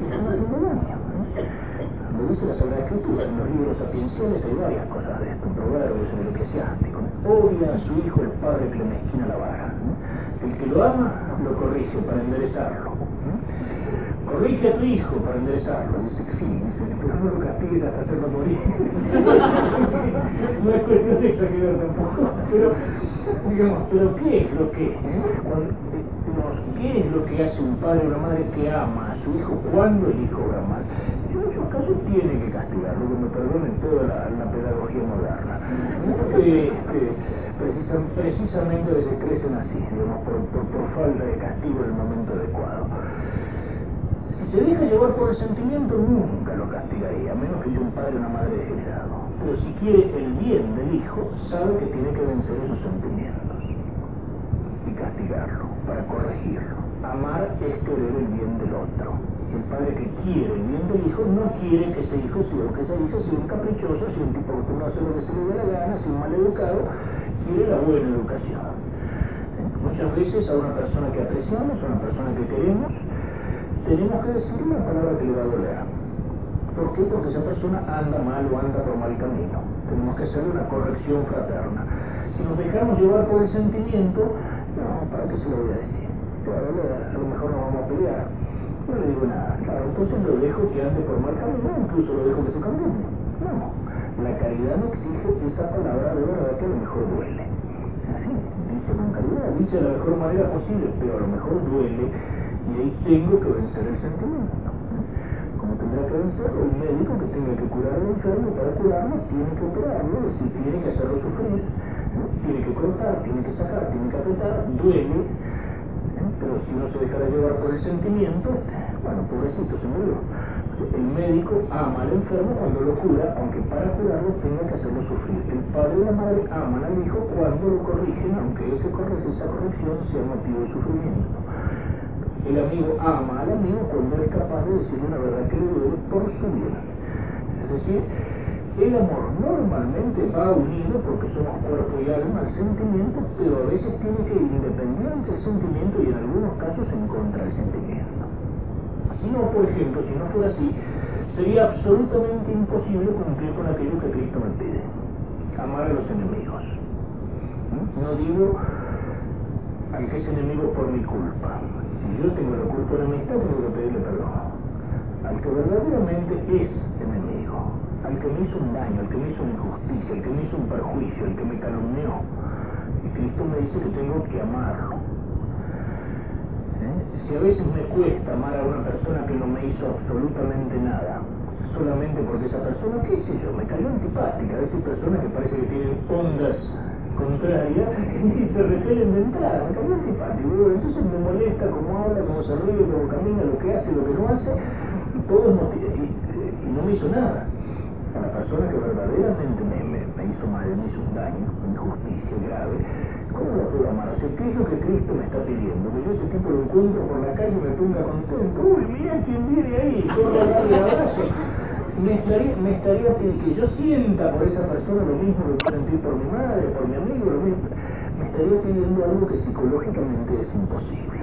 Y están haciendo daño. Lo dice la Sagrada Escritura, en los libros sapienciales hay varias cosas de esto, proverbios en el eclesiástico. Odia a su hijo el padre que le mezquina la vara. El que lo ama, lo corrige para enderezarlo. Corrige a tu hijo para enderezarlo. Dice que sí, dice, pero no lo castigues hasta hacerlo morir. no es cuestión de exagerar tampoco. Pero, digamos, pero ¿qué es lo que? ¿Qué es lo que hace un padre o una madre que ama a su hijo cuando el hijo mal? En muchos casos tiene que castigarlo, que me perdonen toda la, pedagogía moderna. Este, precisamente a veces crecen así, digamos, por, por falta de castigo en el momento adecuado. Si se deja llevar por el sentimiento, nunca lo castigaría, a menos que sea un padre o una madre degenerado. Pero si quiere el bien del hijo, sabe que tiene que vencer esos sentimientos y castigarlo para corregirlo. Amar es querer el bien del otro. El padre que quiere el del hijo no quiere que ese hijo sea o que esa hija sea un caprichoso, sea un tipo que no hace lo que se le dé la gana, sea un mal educado, quiere la buena educación. Muchas veces a una persona que apreciamos, a una persona que queremos, tenemos que decir una palabra que le va a doler. ¿Por qué? Porque esa persona anda mal o anda por mal camino. Tenemos que hacer una corrección fraterna. Si nos dejamos llevar por el sentimiento, no, ¿para qué se lo voy a decir? a lo mejor nos vamos a pelear. No le digo nada, entonces lo dejo que ande por mal camino, incluso lo dejo que se cambie. No, la caridad no exige esa palabra de verdad que a lo mejor duele. Así, dice con caridad, dice de la mejor manera posible, pero a lo mejor duele y ahí tengo que vencer el sentimiento. Como tendrá que vencer el médico que tenga que curar al enfermo, para curarlo tiene que operarlo, es decir, tiene que hacerlo sufrir, tiene que cortar, tiene que sacar, tiene que apretar, duele, pero si uno se dejara llevar por el sentimiento, bueno, pobrecito, se murió. El médico ama al enfermo cuando lo cura, aunque para curarlo tenga que hacerlo sufrir. El padre y la madre aman al hijo cuando lo corrigen, aunque ese esa corrección sea motivo de sufrimiento. El amigo ama al amigo cuando es capaz de decir una verdad que le duele por su bien. Es decir, el amor normalmente va unido porque somos cuerpo y alma al sentimiento, pero a veces tiene que ir independiente del sentimiento y en algunos casos en contra del sentimiento. Si no, por ejemplo, si no fuera así, sería absolutamente imposible cumplir con aquello que Cristo me pide, amar a los enemigos. ¿Mm? No digo al que es enemigo por mi culpa. Si yo tengo la culpa de amistad, tengo que pedirle perdón. Al que verdaderamente es enemigo al que me hizo un daño, al que me hizo una injusticia, al que me hizo un perjuicio, al que me calumnió. Y Cristo me dice que tengo que amarlo. ¿Eh? Si a veces me cuesta amar a una persona que no me hizo absolutamente nada, solamente porque esa persona, qué sé yo, me cayó antipática, a veces personas que parece que tienen ondas contrarias y se repelen de entrada, me cayó antipático, entonces me molesta cómo habla, cómo se ríe, cómo camina, lo que hace, lo que no hace, y todo es y, y no me hizo nada a la persona que verdaderamente me, me, hizo mal, me hizo un daño, una injusticia grave, ¿cómo lo puedo amar? O sea, ¿qué es lo que Cristo me está pidiendo? Que yo ese tipo lo encuentro por la calle y me ponga contento. Uy, mira quién viene ahí, corro a darle abrazo. Me estaría, me estaría pidiendo que yo sienta por esa persona lo mismo que sentir por mi madre, por mi amigo, lo mismo. Me estaría pidiendo algo que psicológicamente es imposible.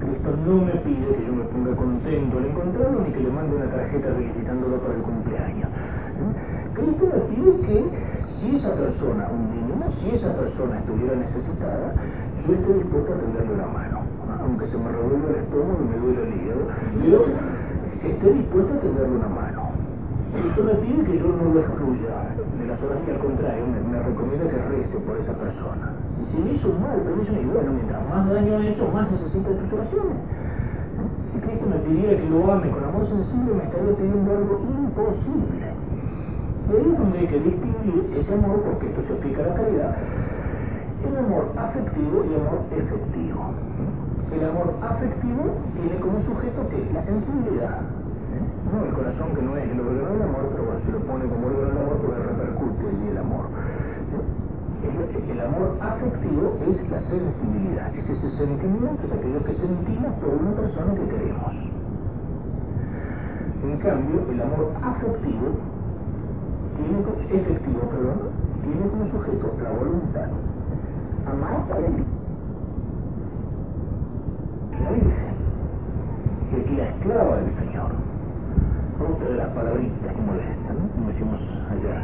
Cristo no me pide que yo me ponga contento al encontrarlo ni que le mande una tarjeta felicitándolo para el cumpleaños. Cristo me pide que si esa persona, un niño, si esa persona estuviera necesitada, yo esté dispuesto a tenderle la mano, aunque se me revuelva el estómago y me duele el hígado, yo esté dispuesto a tenderle una mano. Cristo me pide que yo no lo excluya de las horas que al contrario me, recomienda que rece por esa persona. Y si me hizo un mal, pero me hizo bueno, mientras más daño ha hecho, más necesita tus oraciones. Si Cristo me pidiera que lo ame con amor sensible, me estaría pidiendo algo imposible. Y es donde hay que distinguir ese amor, porque esto se aplica a la caridad, el amor afectivo y el amor efectivo. El amor afectivo tiene como sujeto que la sensibilidad, no el corazón que no es el órgano del amor, pero bueno, se lo pone como órgano del amor porque repercute allí el amor. El, el, amor afectivo es la sensibilidad, es ese sentimiento, es aquello que sentimos por una persona que queremos. En cambio, el amor afectivo tiene efectivo, perdón, tiene como sujeto la voluntad. Amar para el la Virgen, es la esclava del Señor. Otra de las palabritas que molestan, ¿no? como decimos allá.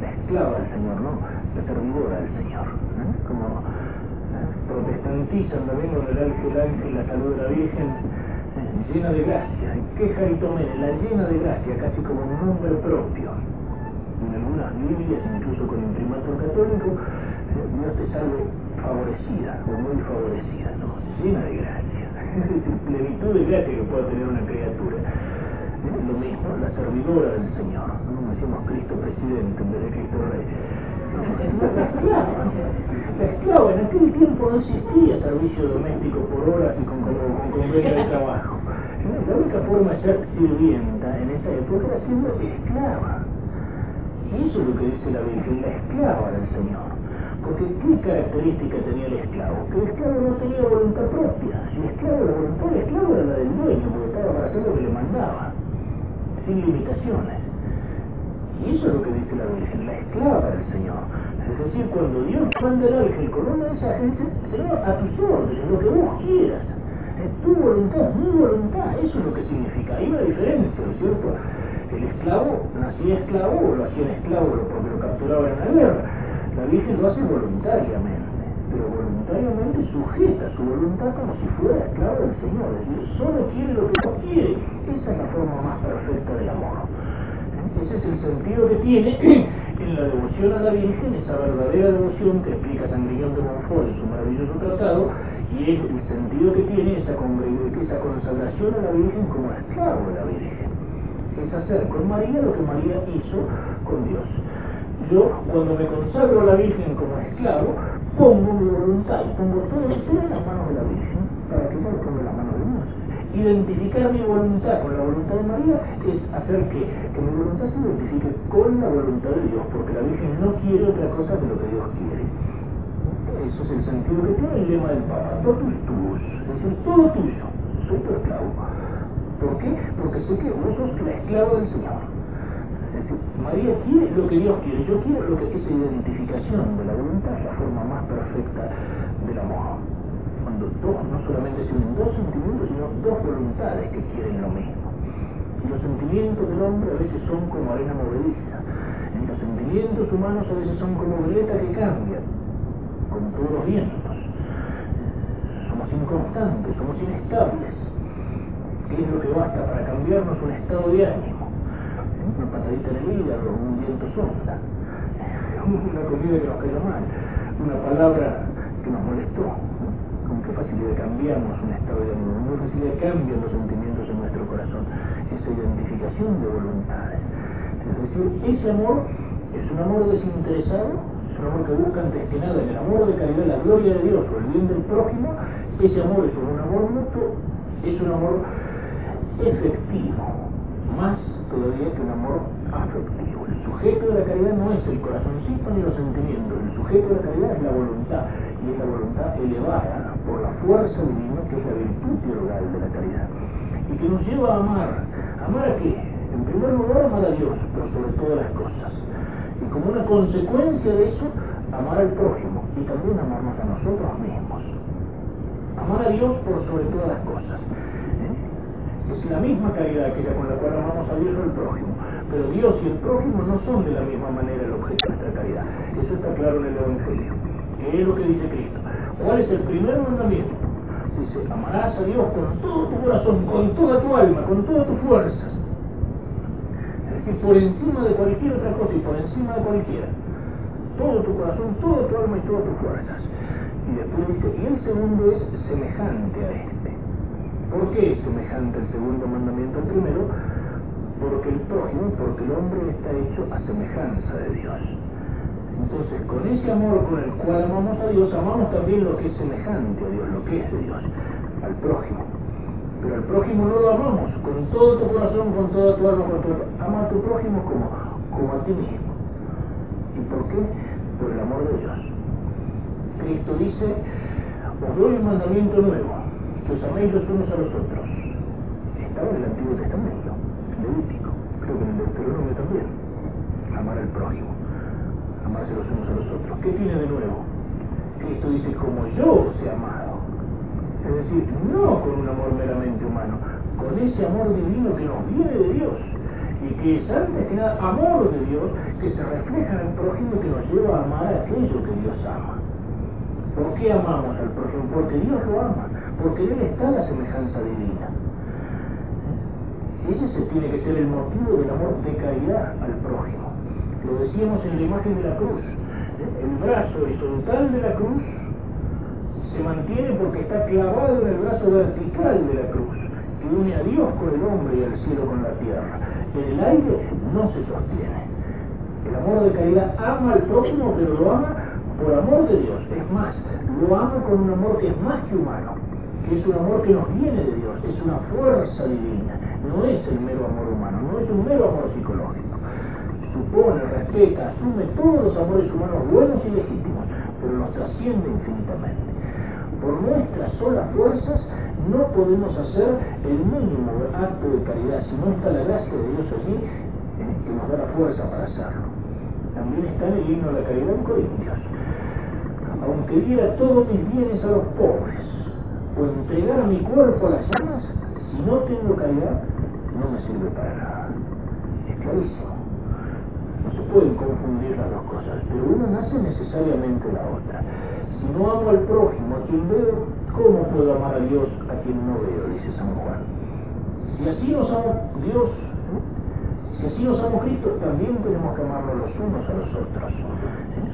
La esclava del Señor, ¿no? La servidora del Señor. ¿no? Como ¿eh? protestantizan también con el ángel, ángel, la salud de la Virgen, ¿eh? llena de gracia. ¿Qué Jaritomene? La llena de gracia, casi como un nombre propio en algunas Biblias, incluso con imprimatur católico, Dios te salve favorecida o muy favorecida, ¿no? llena de gracia, es plenitud de gracia que pueda tener una criatura. Lo mismo, la servidora del Señor, ¿no? decimos Cristo presidente en vez de Cristo rey. la esclava, la esclava en aquel tiempo no existía servicio doméstico por horas y con, convenio de trabajo. La única forma de ser sirvienta en esa época era siendo esclava. Y eso es lo que dice la Virgen, la esclava del Señor. Porque ¿qué característica tenía el esclavo? Que el esclavo no tenía voluntad propia. El esclavo, la voluntad del esclavo era la del dueño, porque estaba para hacer lo que le mandaba, sin limitaciones. Y eso es lo que dice la Virgen, la esclava del Señor. Es decir, cuando Dios manda el ángel con una mensaje, Señor, a tus órdenes, lo que vos quieras. Es tu voluntad, mi voluntad, eso es lo que significa. Hay una diferencia, ¿no es cierto? El esclavo nacía esclavo o lo hacían esclavo porque lo capturaban en la guerra. La Virgen lo hace voluntariamente, pero voluntariamente sujeta su voluntad como si fuera esclava del Señor. Es decir, solo quiere lo que Dios quiere. Esa es la forma más perfecta del amor. Ese es el sentido que tiene en la devoción a la Virgen, esa verdadera devoción que explica San Guillón de Montfort en su maravilloso tratado, y es el sentido que tiene esa consagración a la Virgen como esclavo de la Virgen. Es hacer con María lo que María hizo con Dios. Yo, cuando me consagro a la Virgen como esclavo, pongo mi voluntad pongo todo mi ser en las manos de la Virgen, para que ponga en las manos de Dios. Identificar mi voluntad con la voluntad de María es hacer que, que mi voluntad se identifique con la voluntad de Dios, porque la Virgen no quiere otra cosa que lo que Dios quiere. Eso es el sentido que tiene el lema del Papa, totus tuus, es decir, todo tuyo, soy tu esclavo. ¿Por qué? Porque sé que vos sos la esclava del Señor. Es María quiere lo que Dios quiere, yo quiero lo que esa identificación de la voluntad es la forma más perfecta del amor. Cuando dos, no solamente se unen dos sentimientos, sino dos voluntades que quieren lo mismo. Y los sentimientos del hombre a veces son como arena movediza. Y los sentimientos humanos a veces son como violeta que cambian con todos los vientos. Somos inconstantes, somos inestables. ¿Qué es lo que basta para cambiarnos un estado de ánimo? una patadita en el hígado, un viento sonda, una comida que nos cayó mal, una palabra que nos molestó. Con qué facilidad cambiamos un estado de ánimo, con qué facilidad cambian los sentimientos en nuestro corazón, esa identificación de voluntades. Es decir, ese amor es un amor desinteresado, es un amor que busca antes que nada el amor de caridad, la gloria de Dios o el bien del prójimo, ese amor es un amor mutuo, es un amor efectivo, más todavía que un amor afectivo. El sujeto de la caridad no es el corazoncito ni los sentimientos, el sujeto de la caridad es la voluntad, y es la voluntad elevada por la fuerza divina que es la virtud teologal de la caridad, y que nos lleva a amar. ¿Amar a qué? En primer lugar, amar a Dios por sobre todas las cosas, y como una consecuencia de eso, amar al prójimo y también amarnos a nosotros mismos. Amar a Dios por sobre todas las cosas es la misma caridad que la con la cual amamos a Dios o al prójimo. Pero Dios y el prójimo no son de la misma manera el objeto de nuestra caridad. Eso está claro en el Evangelio. ¿Qué es lo que dice Cristo? ¿Cuál es el primer mandamiento? Dice, amarás a Dios con todo tu corazón, con toda tu alma, con todas tus fuerzas. Es decir, por encima de cualquier otra cosa y por encima de cualquiera. Todo tu corazón, toda tu alma y todas tus fuerzas. Y después dice, y el segundo es semejante a este. ¿Por qué es semejante el segundo mandamiento al primero? Porque el prójimo, porque el hombre está hecho a semejanza de Dios. Entonces, con ese amor con el cual amamos a Dios, amamos también lo que es semejante a Dios, lo que es de Dios, al prójimo. Pero al prójimo no lo amamos con todo tu corazón, con toda tu alma, con todo. Ama a tu prójimo como, como a ti mismo. ¿Y por qué? Por el amor de Dios. Cristo dice, os doy un mandamiento nuevo que os améis los unos a los otros. Estaba en el Antiguo Testamento, Levítico, creo que en el Deuteronomio también. Amar al prójimo, amarse los unos a los otros. ¿Qué tiene de nuevo? Cristo dice, como yo os he amado. Es decir, no con un amor meramente humano, con ese amor divino que nos viene de Dios y que es antes que nada amor de Dios que se refleja en el prójimo que nos lleva a amar aquello que Dios ama. ¿Por qué amamos al prójimo? Porque Dios lo ama porque él está la semejanza divina. Ese se tiene que ser el motivo del amor de caridad al prójimo. Lo decíamos en la imagen de la cruz. El brazo horizontal de la cruz se mantiene porque está clavado en el brazo vertical de la cruz, que une a Dios con el hombre y al cielo con la tierra. En el aire no se sostiene. El amor de caridad ama al prójimo, pero lo ama por amor de Dios. Es más, lo ama con un amor que es más que humano es un amor que nos viene de Dios, es una fuerza divina, no es el mero amor humano, no es un mero amor psicológico. Supone, respeta, asume todos los amores humanos buenos y legítimos, pero los trasciende infinitamente. Por nuestras solas fuerzas no podemos hacer el mínimo acto de caridad si no está la gracia de Dios allí eh, que nos da la fuerza para hacerlo. También está en el himno de la caridad en Corintios. Aunque diera todos mis bienes a los pobres, o entregar a mi cuerpo a las llamas, si no tengo caridad, no me sirve para nada. Es clarísimo. No se pueden confundir las dos cosas, pero una nace necesariamente la otra. Si no amo al prójimo, a quien veo, ¿cómo puedo amar a Dios a quien no veo? Dice San Juan. Si así nos ama Dios, si así nos ama Cristo, también tenemos que amarnos los unos a los otros.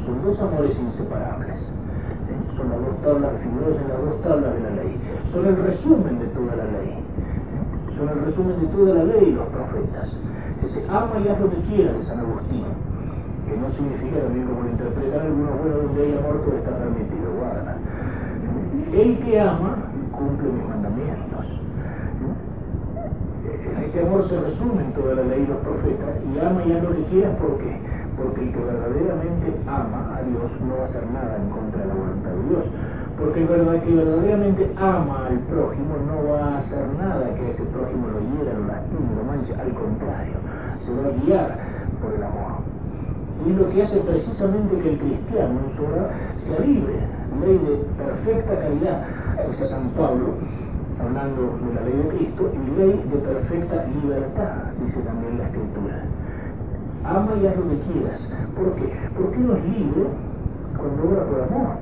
Son dos amores inseparables. Son las dos tablas, figuras en las dos tablas de la ley. Son el resumen de toda la ley. Son el resumen de toda la ley y los profetas. Ese ama y haz lo que quieras de San Agustín que no significa también como lo interpretan algunos, bueno, donde hay amor todo está permitido, guarda. El que ama cumple mis mandamientos. Ese amor se resume en toda la ley de los profetas y ama y haz lo que quieras, ¿por qué? Porque el que verdaderamente ama a Dios no va a hacer nada en contra de la voluntad de Dios. Porque el que verdaderamente ama al prójimo no va a hacer nada que ese prójimo lo hiera, lo lastime, lo manche, al contrario, se va a guiar por el amor. Y es lo que hace precisamente que el cristiano en su obra sea libre, ley de perfecta caridad, dice San Pablo, hablando de la ley de Cristo, y ley de perfecta libertad, dice también la Escritura. Ama y haz lo que quieras. ¿Por qué? Porque uno es libre cuando obra por amor.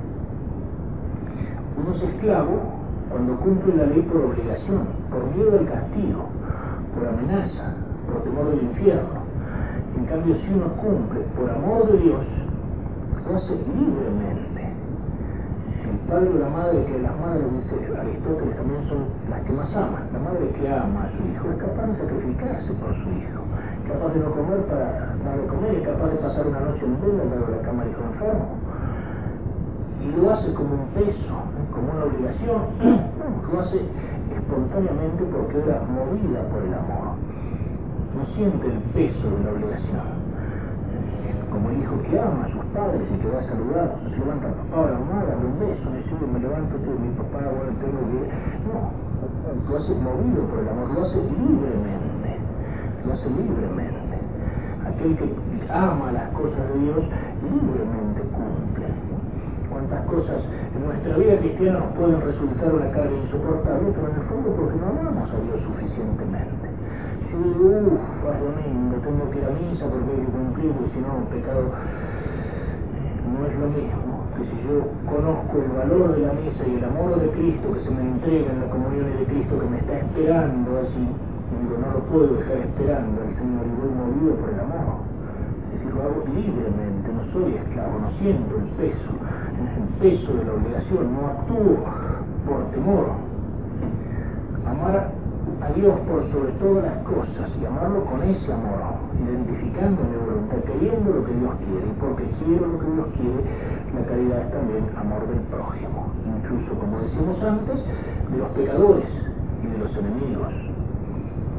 Uno es esclavo cuando cumple la ley por obligación, por miedo al castigo, por amenaza, por temor del infierno. En cambio, si uno cumple por amor de Dios, lo hace libremente. El padre o la madre, que las madres, dice Aristóteles, también son las que más aman. La madre que ama a su hijo es capaz de sacrificarse por su hijo, capaz de no comer para darle comer, es capaz de pasar una noche en al lado de la cama del hijo enfermo. Y lo hace como un peso, como una obligación, lo hace espontáneamente porque era movida por el amor. No siente el peso de la obligación. Como el hijo que ama a sus padres y que va a saludar, se levanta papá la mamá, un beso, me dice, me levanto, tengo mi papá, bueno, tengo que... No, lo hace movido por el amor, lo hace libremente, lo hace libremente. Aquel que ama las cosas de Dios, libremente cumple. Cuántas cosas en nuestra vida cristiana nos pueden resultar una carga insoportable, pero en el fondo porque no amamos a Dios suficientemente yo digo, uff, domingo, tengo que ir a misa porque hay que cumplir, porque si no, pecado no es lo mismo que si yo conozco el valor de la misa y el amor de Cristo que se me entrega en la comunión de Cristo que me está esperando así, y digo, no lo puedo dejar esperando al Señor y voy movido por el amor. Es decir, lo hago libremente, no soy esclavo, no siento el peso, el peso de la obligación, no actúo por temor. Amar a Dios por sobre todas las cosas y amarlo con ese amor, identificando mi voluntad, queriendo lo que Dios quiere, y porque quiero lo que Dios quiere, la caridad es también amor del prójimo, incluso como decimos antes, de los pecadores y de los enemigos.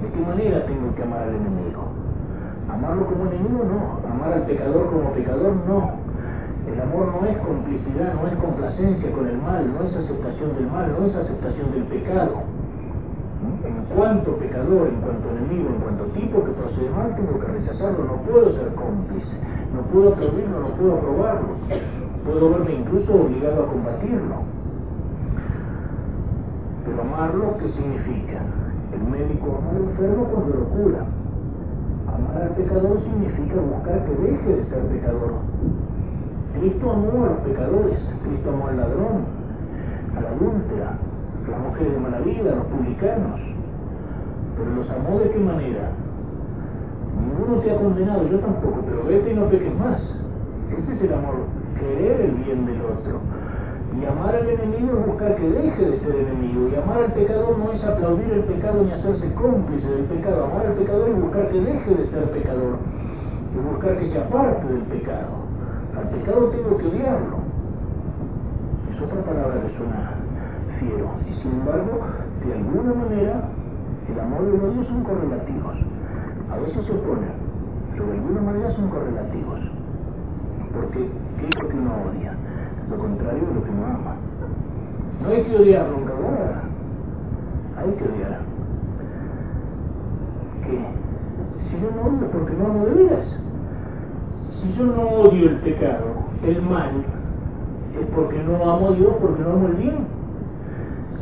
¿De qué manera tengo que amar al enemigo? Amarlo como enemigo no, amar al pecador como pecador no. El amor no es complicidad, no es complacencia con el mal, no es aceptación del mal, no es aceptación del pecado en cuanto pecador, en cuanto enemigo, en cuanto tipo que procede mal, tengo que rechazarlo, no puedo ser cómplice, no puedo aplaudirlo, no puedo aprobarlo, puedo verme incluso obligado a combatirlo. Pero amarlo, ¿qué significa? El médico ama al enfermo cuando lo cura. Amar al pecador significa buscar que deje de ser pecador. Cristo amó a los pecadores, Cristo amó al ladrón, a la adúltera, las mujeres de mala vida, los publicanos. Pero los amó de qué manera? Ninguno te ha condenado, yo tampoco, pero vete y no peques más. Ese es el amor, querer el bien del otro. Y amar al enemigo es buscar que deje de ser enemigo. Y amar al pecador no es aplaudir el pecado ni hacerse cómplice del pecado. Amar al pecador es buscar que deje de ser pecador. Y buscar que se aparte del pecado. Al pecado tengo que odiarlo. Es otra palabra que suena y sin embargo, de alguna manera, el amor y el odio son correlativos. A veces se oponen, pero de alguna manera son correlativos. Porque, ¿qué es lo que uno odia? Lo contrario de lo que uno ama. No hay que odiar nunca, ¿verdad? Hay que odiar. ¿Qué? Si yo no odio, porque no amo de veras. Si yo no odio el pecado, el mal, es porque no amo a Dios, porque no amo el bien.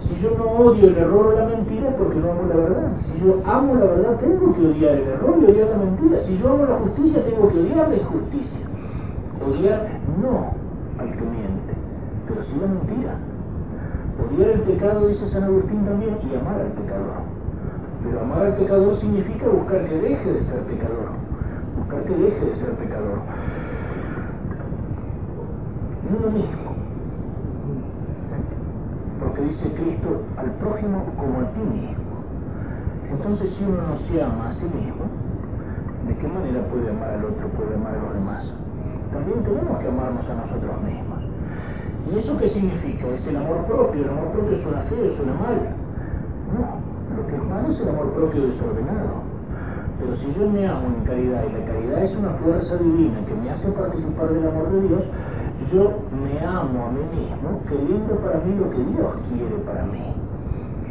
Si yo no odio el error o la mentira es porque no amo la verdad. Si yo amo la verdad tengo que odiar el error y odiar la mentira. Si yo amo la justicia tengo que odiar la injusticia. Odiar no al que miente, pero sí la mentira. Odiar el pecado, dice San Agustín también, y amar al pecador. Pero amar al pecador significa buscar que deje de ser pecador. Buscar que deje de ser pecador. No lo mismo. Porque dice Cristo al prójimo como a ti mismo. Entonces si uno no se ama a sí mismo, ¿de qué manera puede amar al otro, puede amar a los demás? También tenemos que amarnos a nosotros mismos. ¿Y eso qué significa? Es el amor propio. El amor propio suena feo, suena mal. No, lo que es malo es el amor propio desordenado. Pero si yo me amo en caridad y la caridad es una fuerza divina que me hace participar del amor de Dios, yo me amo a mí mismo queriendo para mí lo que Dios quiere para mí.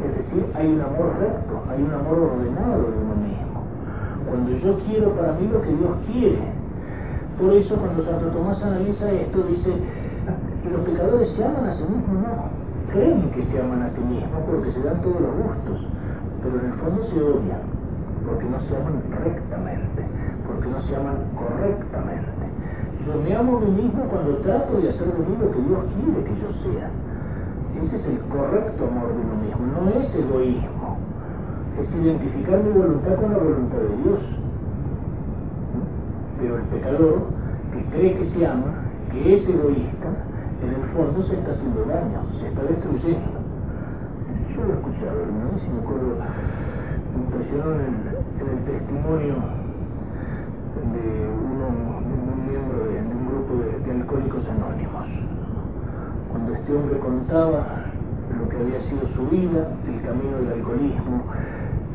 Es decir, hay un amor recto, hay un amor ordenado de uno mismo. Cuando yo quiero para mí lo que Dios quiere. Por eso cuando Santo Tomás analiza esto, dice, los pecadores se aman a sí mismos, no. Creen que se aman a sí mismos porque se dan todos los gustos, pero en el fondo se odian, porque no se aman rectamente, porque no se aman correctamente. Yo me amo a mí mismo cuando trato de hacer de mí lo que Dios quiere que yo sea. Ese es el correcto amor de uno mismo, no es egoísmo. Es identificar mi voluntad con la voluntad de Dios. Pero el pecador, que cree que se ama, que es egoísta, en el fondo se está haciendo daño, se está destruyendo. Yo lo he escuchado, ¿no? Si me acuerdo, me impresionó en el, testimonio de, un miembro de, un grupo de, alcohólicos anónimos. Cuando este hombre contaba lo que había sido su vida, el camino del alcoholismo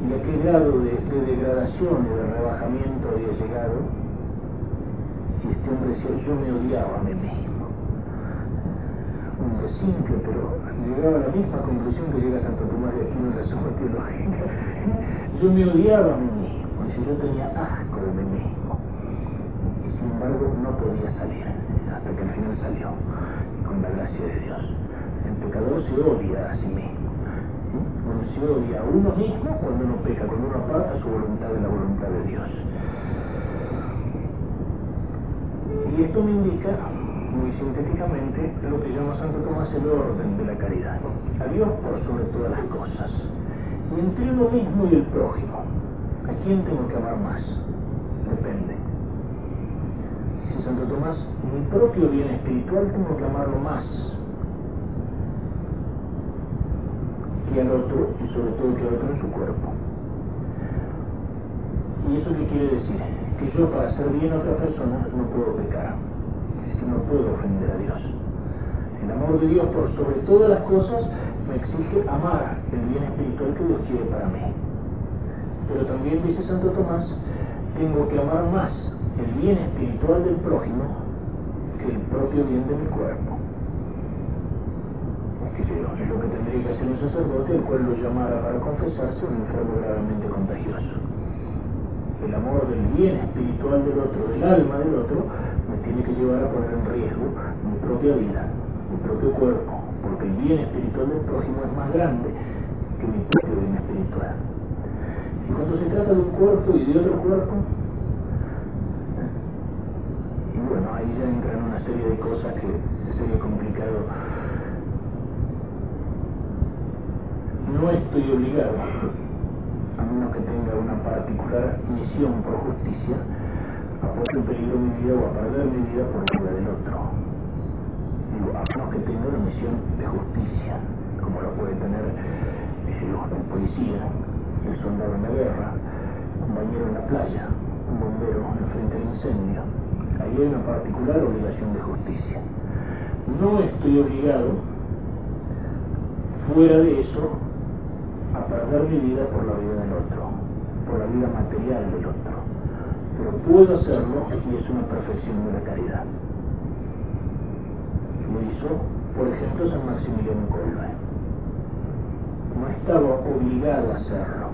y a qué grado de, de degradación y de rebajamiento había llegado, y este hombre decía, yo me odiaba a mí simple, pero llegaba a la misma conclusión que llega Santo Tomás de Aquino en la suma teológica. Yo me odiaba a mí mismo, yo tenía asco de mí mismo. Y sin embargo no podía salir, hasta que al final salió, con la gracia de Dios. El pecador se odia a sí mismo. Uno se odia a uno mismo cuando uno peca, cuando uno aparta su voluntad de la voluntad de Dios. Y esto me indica muy sintéticamente lo que llama Santo Tomás el orden de la caridad. A Dios por sobre todas las cosas. Y entre uno mismo y el prójimo. ¿A quién tengo que amar más? Depende. Dice Santo Tomás, mi propio bien espiritual tengo que amarlo más que al otro y sobre todo que al otro en su cuerpo. ¿Y eso qué quiere decir? Que yo para hacer bien a otra persona no puedo pecar no puedo ofender a Dios. El amor de Dios por sobre todas las cosas me exige amar el bien espiritual que Dios quiere para mí. Pero también dice Santo Tomás, tengo que amar más el bien espiritual del prójimo que el propio bien de mi cuerpo. Es lo que tendría que hacer un sacerdote, el cual lo llamara para confesarse un enfermo gravemente contagioso. El amor del bien espiritual del otro, del alma del otro, tiene que llevar a poner en riesgo mi propia vida, mi propio cuerpo, porque el bien espiritual del prójimo es más grande que mi propio bien espiritual. Y cuando se trata de un cuerpo y de otro cuerpo, y bueno, ahí ya entran una serie de cosas que sería complicado. No estoy obligado, a menos que tenga una particular misión por justicia, en peligro mi vida o a perder mi vida por la vida del otro. Digo, a menos que tenga una misión de justicia, como la puede tener el policía, el soldado en la guerra, un bañero en la playa, un bombero frente al incendio. Ahí hay una particular obligación de justicia. No estoy obligado, fuera de eso, a perder mi vida por la vida del otro, por la vida material del otro pero puedo hacerlo y es una perfección de la caridad. Lo hizo, por ejemplo, San Maximiliano Kolbe. No estaba obligado a hacerlo.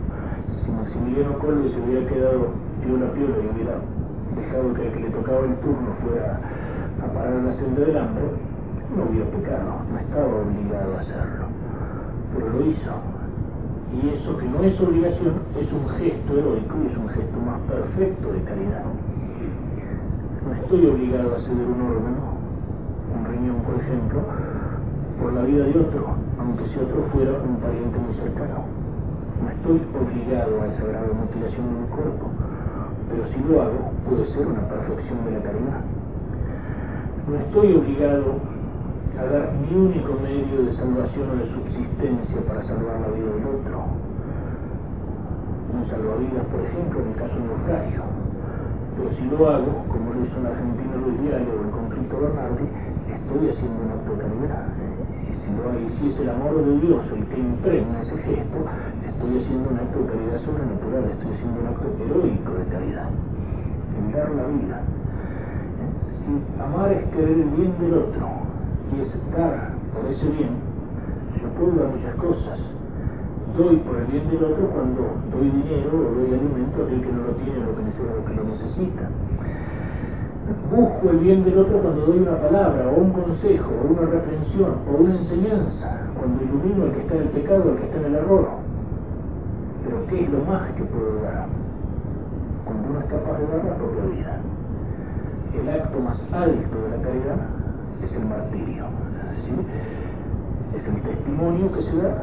Si Maximiliano Kolbe se hubiera quedado piola piola y hubiera dejado que el que le tocaba el turno fuera a parar la senda del hambre, no hubiera pecado, no estaba obligado a hacerlo. pero lo hizo. Y eso que no es obligación es un gesto heroico y es un gesto más perfecto de caridad. No estoy obligado a ceder un órgano, un riñón por ejemplo, por la vida de otro, aunque si otro fuera un pariente muy cercano. No estoy obligado a esa grave mutilación de mi cuerpo, pero si lo hago puede ser una perfección de la caridad. No estoy obligado a dar mi único medio de salvación o de subsistencia para salvar la vida del otro. Un salvavidas, por ejemplo, en el caso de naufragio. Pero si lo hago, como lo hizo en Argentina Luis Diario o el conflicto Bernardi, estoy haciendo un acto de caridad. Y si, si es el amor de Dios el que impregna ese gesto, estoy haciendo un acto de caridad sobrenatural, estoy haciendo un acto heroico de caridad. En dar la vida amar es querer el bien del otro y es dar por ese bien, yo puedo dar muchas cosas. Doy por el bien del otro cuando doy dinero o doy alimento a aquel que no lo tiene o que lo necesita. Busco el bien del otro cuando doy una palabra o un consejo o una reprensión o una enseñanza, cuando ilumino al que está en el pecado, al que está en el error. Pero ¿qué es lo más que puedo dar? Cuando uno es capaz de dar la propia vida el acto más alto de la caridad es el martirio. Es el testimonio que se da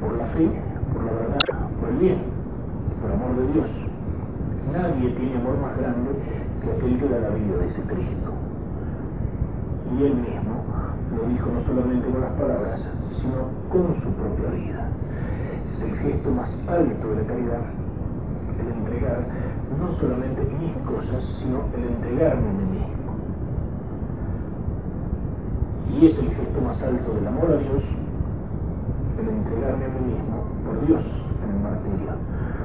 por la fe, por la verdad, por el bien, por amor de Dios. Nadie tiene amor más grande que aquel que da la vida de ese Cristo. Y él mismo lo dijo no solamente con las palabras, sino con su propia vida. Es el gesto más alto de la caridad, el entregar no solamente mis cosas, sino el entregarme a mí. Y es el gesto más alto del amor a Dios, el entregarme a mí mismo por Dios en el martirio.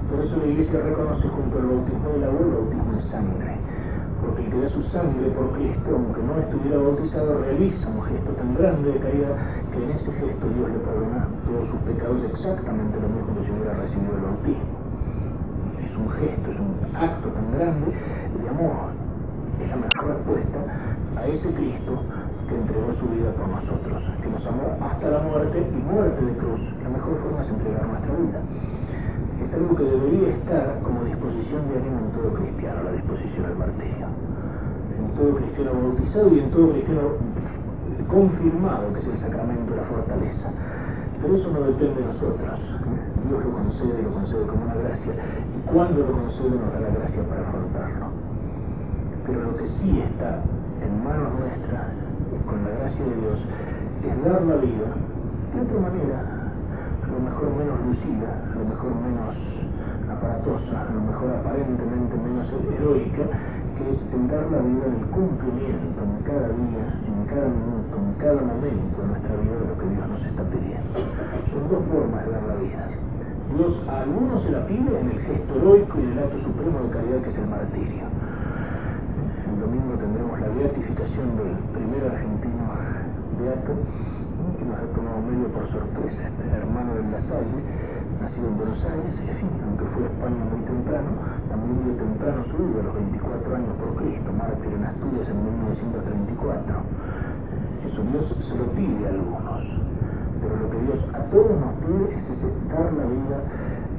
Por eso la Iglesia reconoce junto al bautismo del agua el bautismo de sangre, porque el que da su sangre por Cristo, aunque no estuviera bautizado, realiza un gesto tan grande de caridad que en ese gesto Dios le perdona todos sus pecados exactamente lo mismo que si hubiera recibido el bautismo un gesto, es un acto tan grande de amor. Es la mejor respuesta a ese Cristo que entregó su vida por nosotros, que nos amó hasta la muerte y muerte de cruz. La mejor forma es entregar nuestra vida. Es algo que debería estar como disposición de ánimo en todo cristiano, la disposición al martirio. En todo cristiano bautizado y en todo cristiano confirmado, que es el sacramento de la fortaleza. Pero eso no depende de nosotros. Dios lo concede, lo concede como una gracia cuando lo concede nos da la gracia para afrontarlo. Pero lo que sí está en manos nuestras, de Dios, es dar la vida de otra manera, lo mejor menos lucida, lo mejor menos aparatosa, lo mejor aparentemente menos heroica, que es el dar la vida del cumplimiento en cada día, en cada minuto, en cada momento de nuestra vida de lo que Dios nos está pidiendo. Son dos formas de dar la vida. Dios a algunos se la pide en el gesto heroico y el acto supremo de caridad que es el martirio. El domingo tendremos la beatificación del primer argentino que nos ha tomado medio por sorpresa, este hermano del Lasalle, nacido en Buenos Aires, y fin, aunque fue a España muy temprano, también muy temprano su a los 24 años por Cristo, mártir en Asturias en 1934. Eso Dios se lo pide a algunos pero lo que Dios a todos nos pide es dar la vida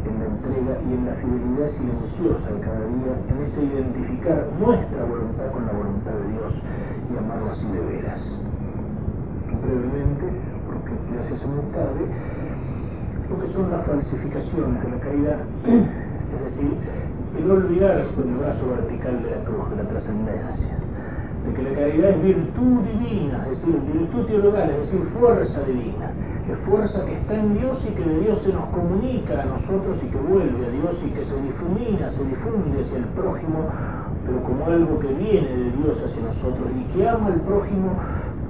en la entrega y en la fidelidad silenciosa de cada día, en ese identificar nuestra voluntad con la voluntad de Dios y amarlo así de veras. Brevemente, porque se hace muy tarde, lo que son las falsificaciones de la caridad, es decir, el olvidarse del brazo vertical de la cruz, de la trascendencia. De que la caridad es virtud divina, es decir, virtud teologal, es decir, fuerza divina. Es fuerza que está en Dios y que de Dios se nos comunica a nosotros y que vuelve a Dios y que se difumina, se difunde hacia el prójimo, pero como algo que viene de Dios hacia nosotros y que ama al prójimo,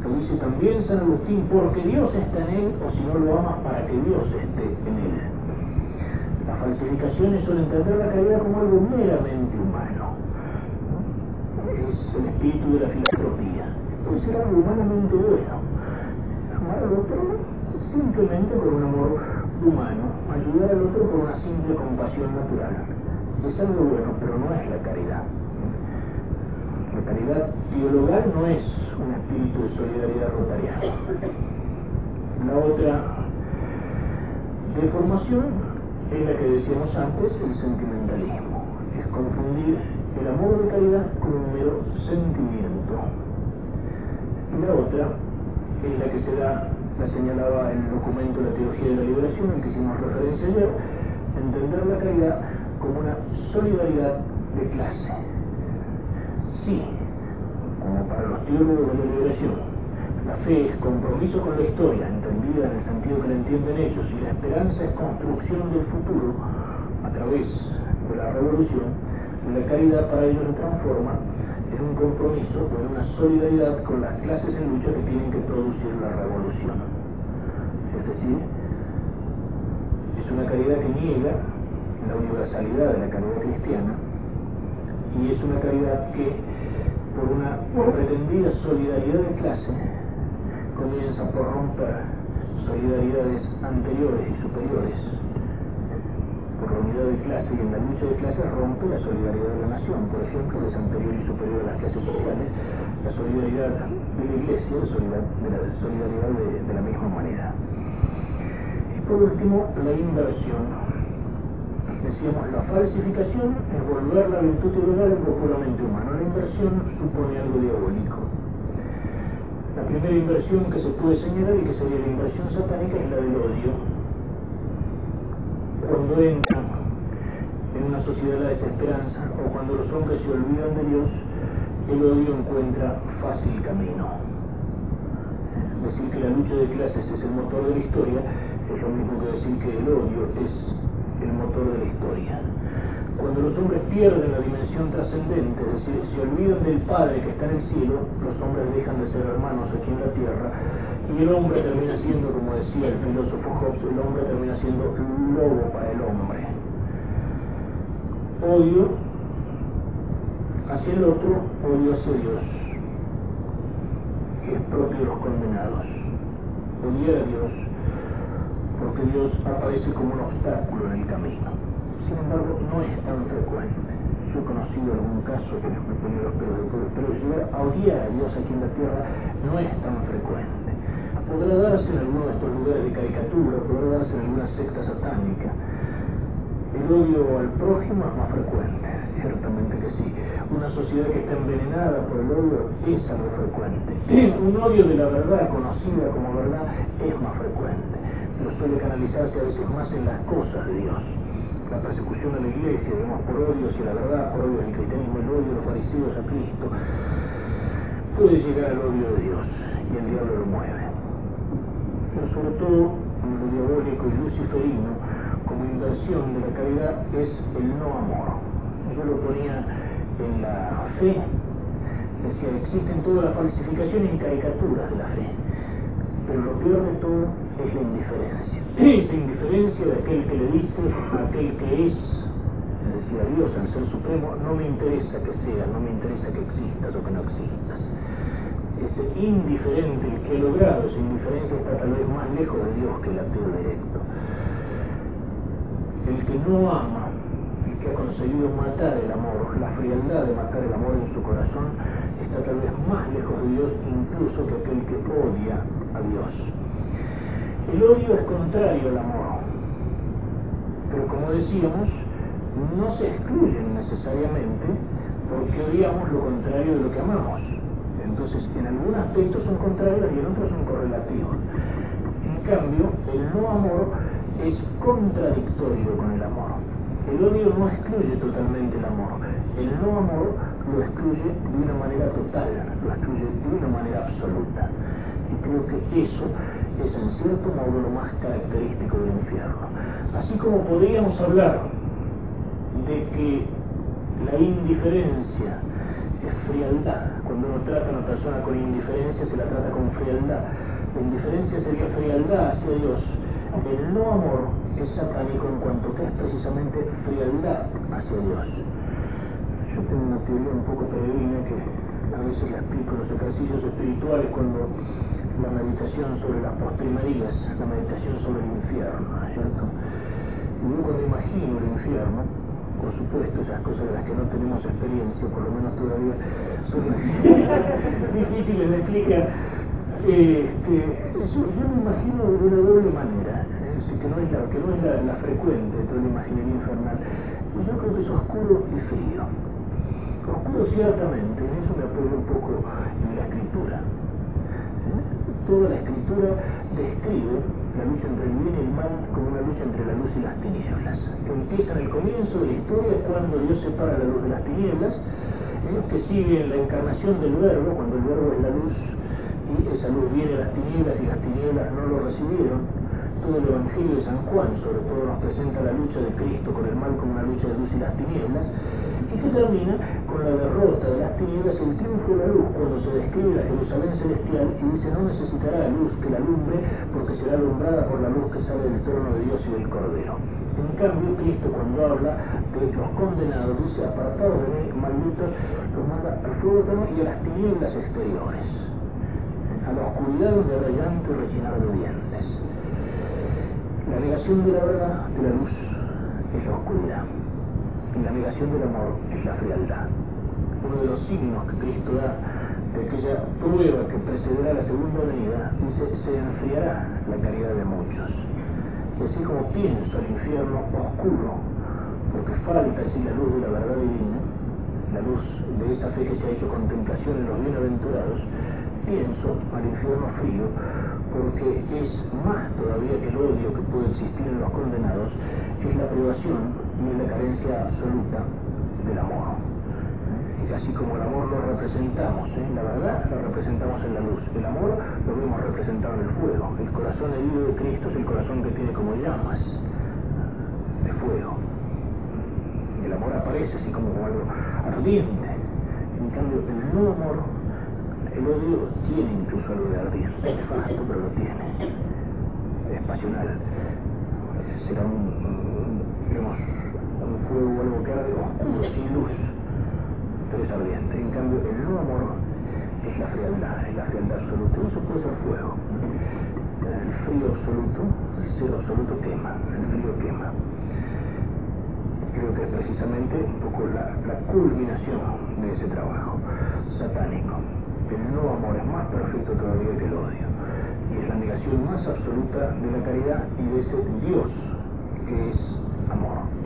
lo dice también San Agustín, porque Dios está en él o si no lo amas para que Dios esté en él. Las falsificaciones suelen entender la caridad como algo meramente humano. Es el espíritu de la filantropía. Puede ser algo humanamente bueno. Malo, pero simplemente por un amor humano, ayudar al otro por una simple compasión natural. Es algo bueno, pero no es la caridad. La caridad teologal no es un espíritu de solidaridad rotariana. La otra deformación es la que decíamos antes, el sentimentalismo. Es confundir el amor de caridad con un mero sentimiento. Y la otra es la que se da, la señalaba en el documento de la Teología de la Liberación, en que hicimos referencia ayer, entender la caridad como una solidaridad de clase. Sí, como para los teólogos de la liberación, la fe es compromiso con la historia, entendida en el sentido que la entienden ellos, y la esperanza es construcción del futuro a través de la revolución, la caridad para ellos se transforma en un compromiso o en una solidaridad con las clases en lucha que tienen que producir la revolución. Es decir, es una caridad que niega la universalidad de la caridad cristiana y es una caridad que por una pretendida solidaridad de clase comienza por romper solidaridades anteriores y superiores. Por la unidad de clase y en la lucha de clase rompe la solidaridad de la nación, por ejemplo, es anterior y superior a las clases sociales, la solidaridad de la iglesia, la solidaridad de, la misma manera. Y por último, la inversión decíamos, la falsificación es volver la virtud teologal algo puramente humano. La inversión supone algo diabólico. La primera inversión que se puede señalar y que sería la inversión satánica es la del odio. Cuando entra en una sociedad la desesperanza o cuando los hombres se olvidan de Dios, el odio encuentra fácil camino. Decir que la lucha de clases es el motor de la historia es lo mismo que decir que el odio es el motor de la historia. Cuando los hombres pierden la dimensión trascendente, es decir, se olvidan del Padre que está en el cielo, los hombres dejan de ser hermanos aquí en la tierra y el hombre termina siendo, como decía el filósofo Hobbes, el hombre termina siendo lobo para el hombre. Odio hacia el otro, odio hacia Dios, que es propio de los condenados. Odiar a Dios porque Dios aparece como un obstáculo en el camino. Sin embargo, no es tan frecuente. Yo he conocido algún caso que me pone los pelos de pueblo, pero llegar a odiar a Dios aquí en la tierra no es tan frecuente. Podrá darse en alguno de estos lugares de caricatura, podrá darse en alguna secta satánica. El odio al prójimo es más frecuente, ciertamente que sí. Una sociedad que está envenenada por el odio es algo frecuente. Un odio de la verdad, conocida como verdad, es más frecuente pero suele canalizarse a veces más en las cosas de Dios. La persecución de la iglesia, digamos, por odio hacia la verdad, por odio al cristianismo, el odio de los fariseos a Cristo, puede llegar al odio de Dios y el diablo lo mueve. Pero sobre todo, lo diabólico y luciferino, como inversión de la caridad, es el no amor. Yo lo ponía en la fe, decía, existen todas las falsificaciones y caricaturas de la fe pero lo peor de todo es la indiferencia. Esa indiferencia de aquel que le dice a aquel que es, es decir, a Dios, al Ser Supremo, no me interesa que sea, no me interesa que existas o que no existas. Ese indiferente, el que ha logrado esa indiferencia está tal vez más lejos de Dios que el ateo directo. El que no ama, el que ha conseguido matar el amor, la frialdad de matar el amor en su corazón, está tal vez más lejos de Dios incluso que aquel que odia a Dios. El odio es contrario al amor, pero como decíamos, no se excluyen necesariamente porque odiamos lo contrario de lo que amamos. Entonces, en algún aspecto son contrarios y en otros son correlativos. En cambio, el no amor es contradictorio con el amor. El odio no excluye totalmente el amor. El no amor lo excluye de una manera total, lo excluye de una manera absoluta. Y creo que eso es en cierto modo lo más característico del infierno. Así como podríamos hablar de que la indiferencia es frialdad, cuando uno trata a una persona con indiferencia se la trata con frialdad. La indiferencia sería frialdad hacia Dios. El no amor es satánico en cuanto que es precisamente frialdad hacia Dios. Yo tengo una teoría un poco peregrina que a veces la explico los ejercicios espirituales cuando la meditación sobre las postrimerías, la meditación sobre el infierno, ¿cierto? Y yo cuando imagino el infierno, por supuesto, esas cosas de las que no tenemos experiencia, por lo menos todavía son difíciles de explicar, este, yo me imagino de una doble manera. Es decir, que no es la, que no es la, frecuente de toda la imaginería infernal. Y yo creo que es oscuro y frío. Oscuro ciertamente, en eso me apoyo un poco en la escritura. ¿Eh? Toda la escritura describe la lucha entre el bien y el mal como una lucha entre la luz y las tinieblas. Empieza en el comienzo de la historia cuando Dios separa la luz de las tinieblas, ¿eh? que sigue en la encarnación del verbo, cuando el verbo es la luz y esa luz viene a las tinieblas y las tinieblas no lo recibieron. Todo el Evangelio de San Juan sobre todo nos presenta la lucha de Cristo con el mal como una lucha de luz y las tinieblas que termina con la derrota de las tinieblas y el triunfo de la luz cuando se describe la Jerusalén celestial y dice no necesitará luz que la alumbre porque será alumbrada por la luz que sale del trono de Dios y del Cordero. En cambio, Cristo cuando habla de los condenados dice apartados de mí, malditos, los manda al fuego y a las tinieblas exteriores a la oscuridad donde habrá llanto y rechinar de dientes. La negación de la verdad, de la luz, es la oscuridad. Y la negación del amor es la frialdad. Uno de los signos que Cristo da de aquella prueba que precederá la segunda venida, dice, se enfriará la caridad de muchos. Y así como pienso el infierno oscuro, porque falta así la luz de la verdad divina, la luz de esa fe que se ha hecho contemplación en los bienaventurados, pienso al infierno frío porque es más todavía que el odio que puede existir en los condenados, es la privación la carencia absoluta del amor. Y así como el amor lo representamos, ¿eh? la verdad lo representamos en la luz, el amor lo vemos representado en el fuego. El corazón herido de Cristo es el corazón que tiene como llamas de fuego. El amor aparece así como algo ardiente. En cambio, el no amor el odio tiene incluso algo de ardor, es pero lo tiene. Es pasional. Será un, digamos, fuego algo oscuro, sin luz, pero es ardiente. En cambio, el no amor es la frialdad, es la frialdad absoluta. Eso puede ser fuego. El frío absoluto, el cero absoluto quema, el frío quema. Creo que es precisamente un poco la, la culminación de ese trabajo satánico el no amor es más perfecto todavía que el odio. Y es la negación más absoluta de la caridad y de ese Dios que es amor.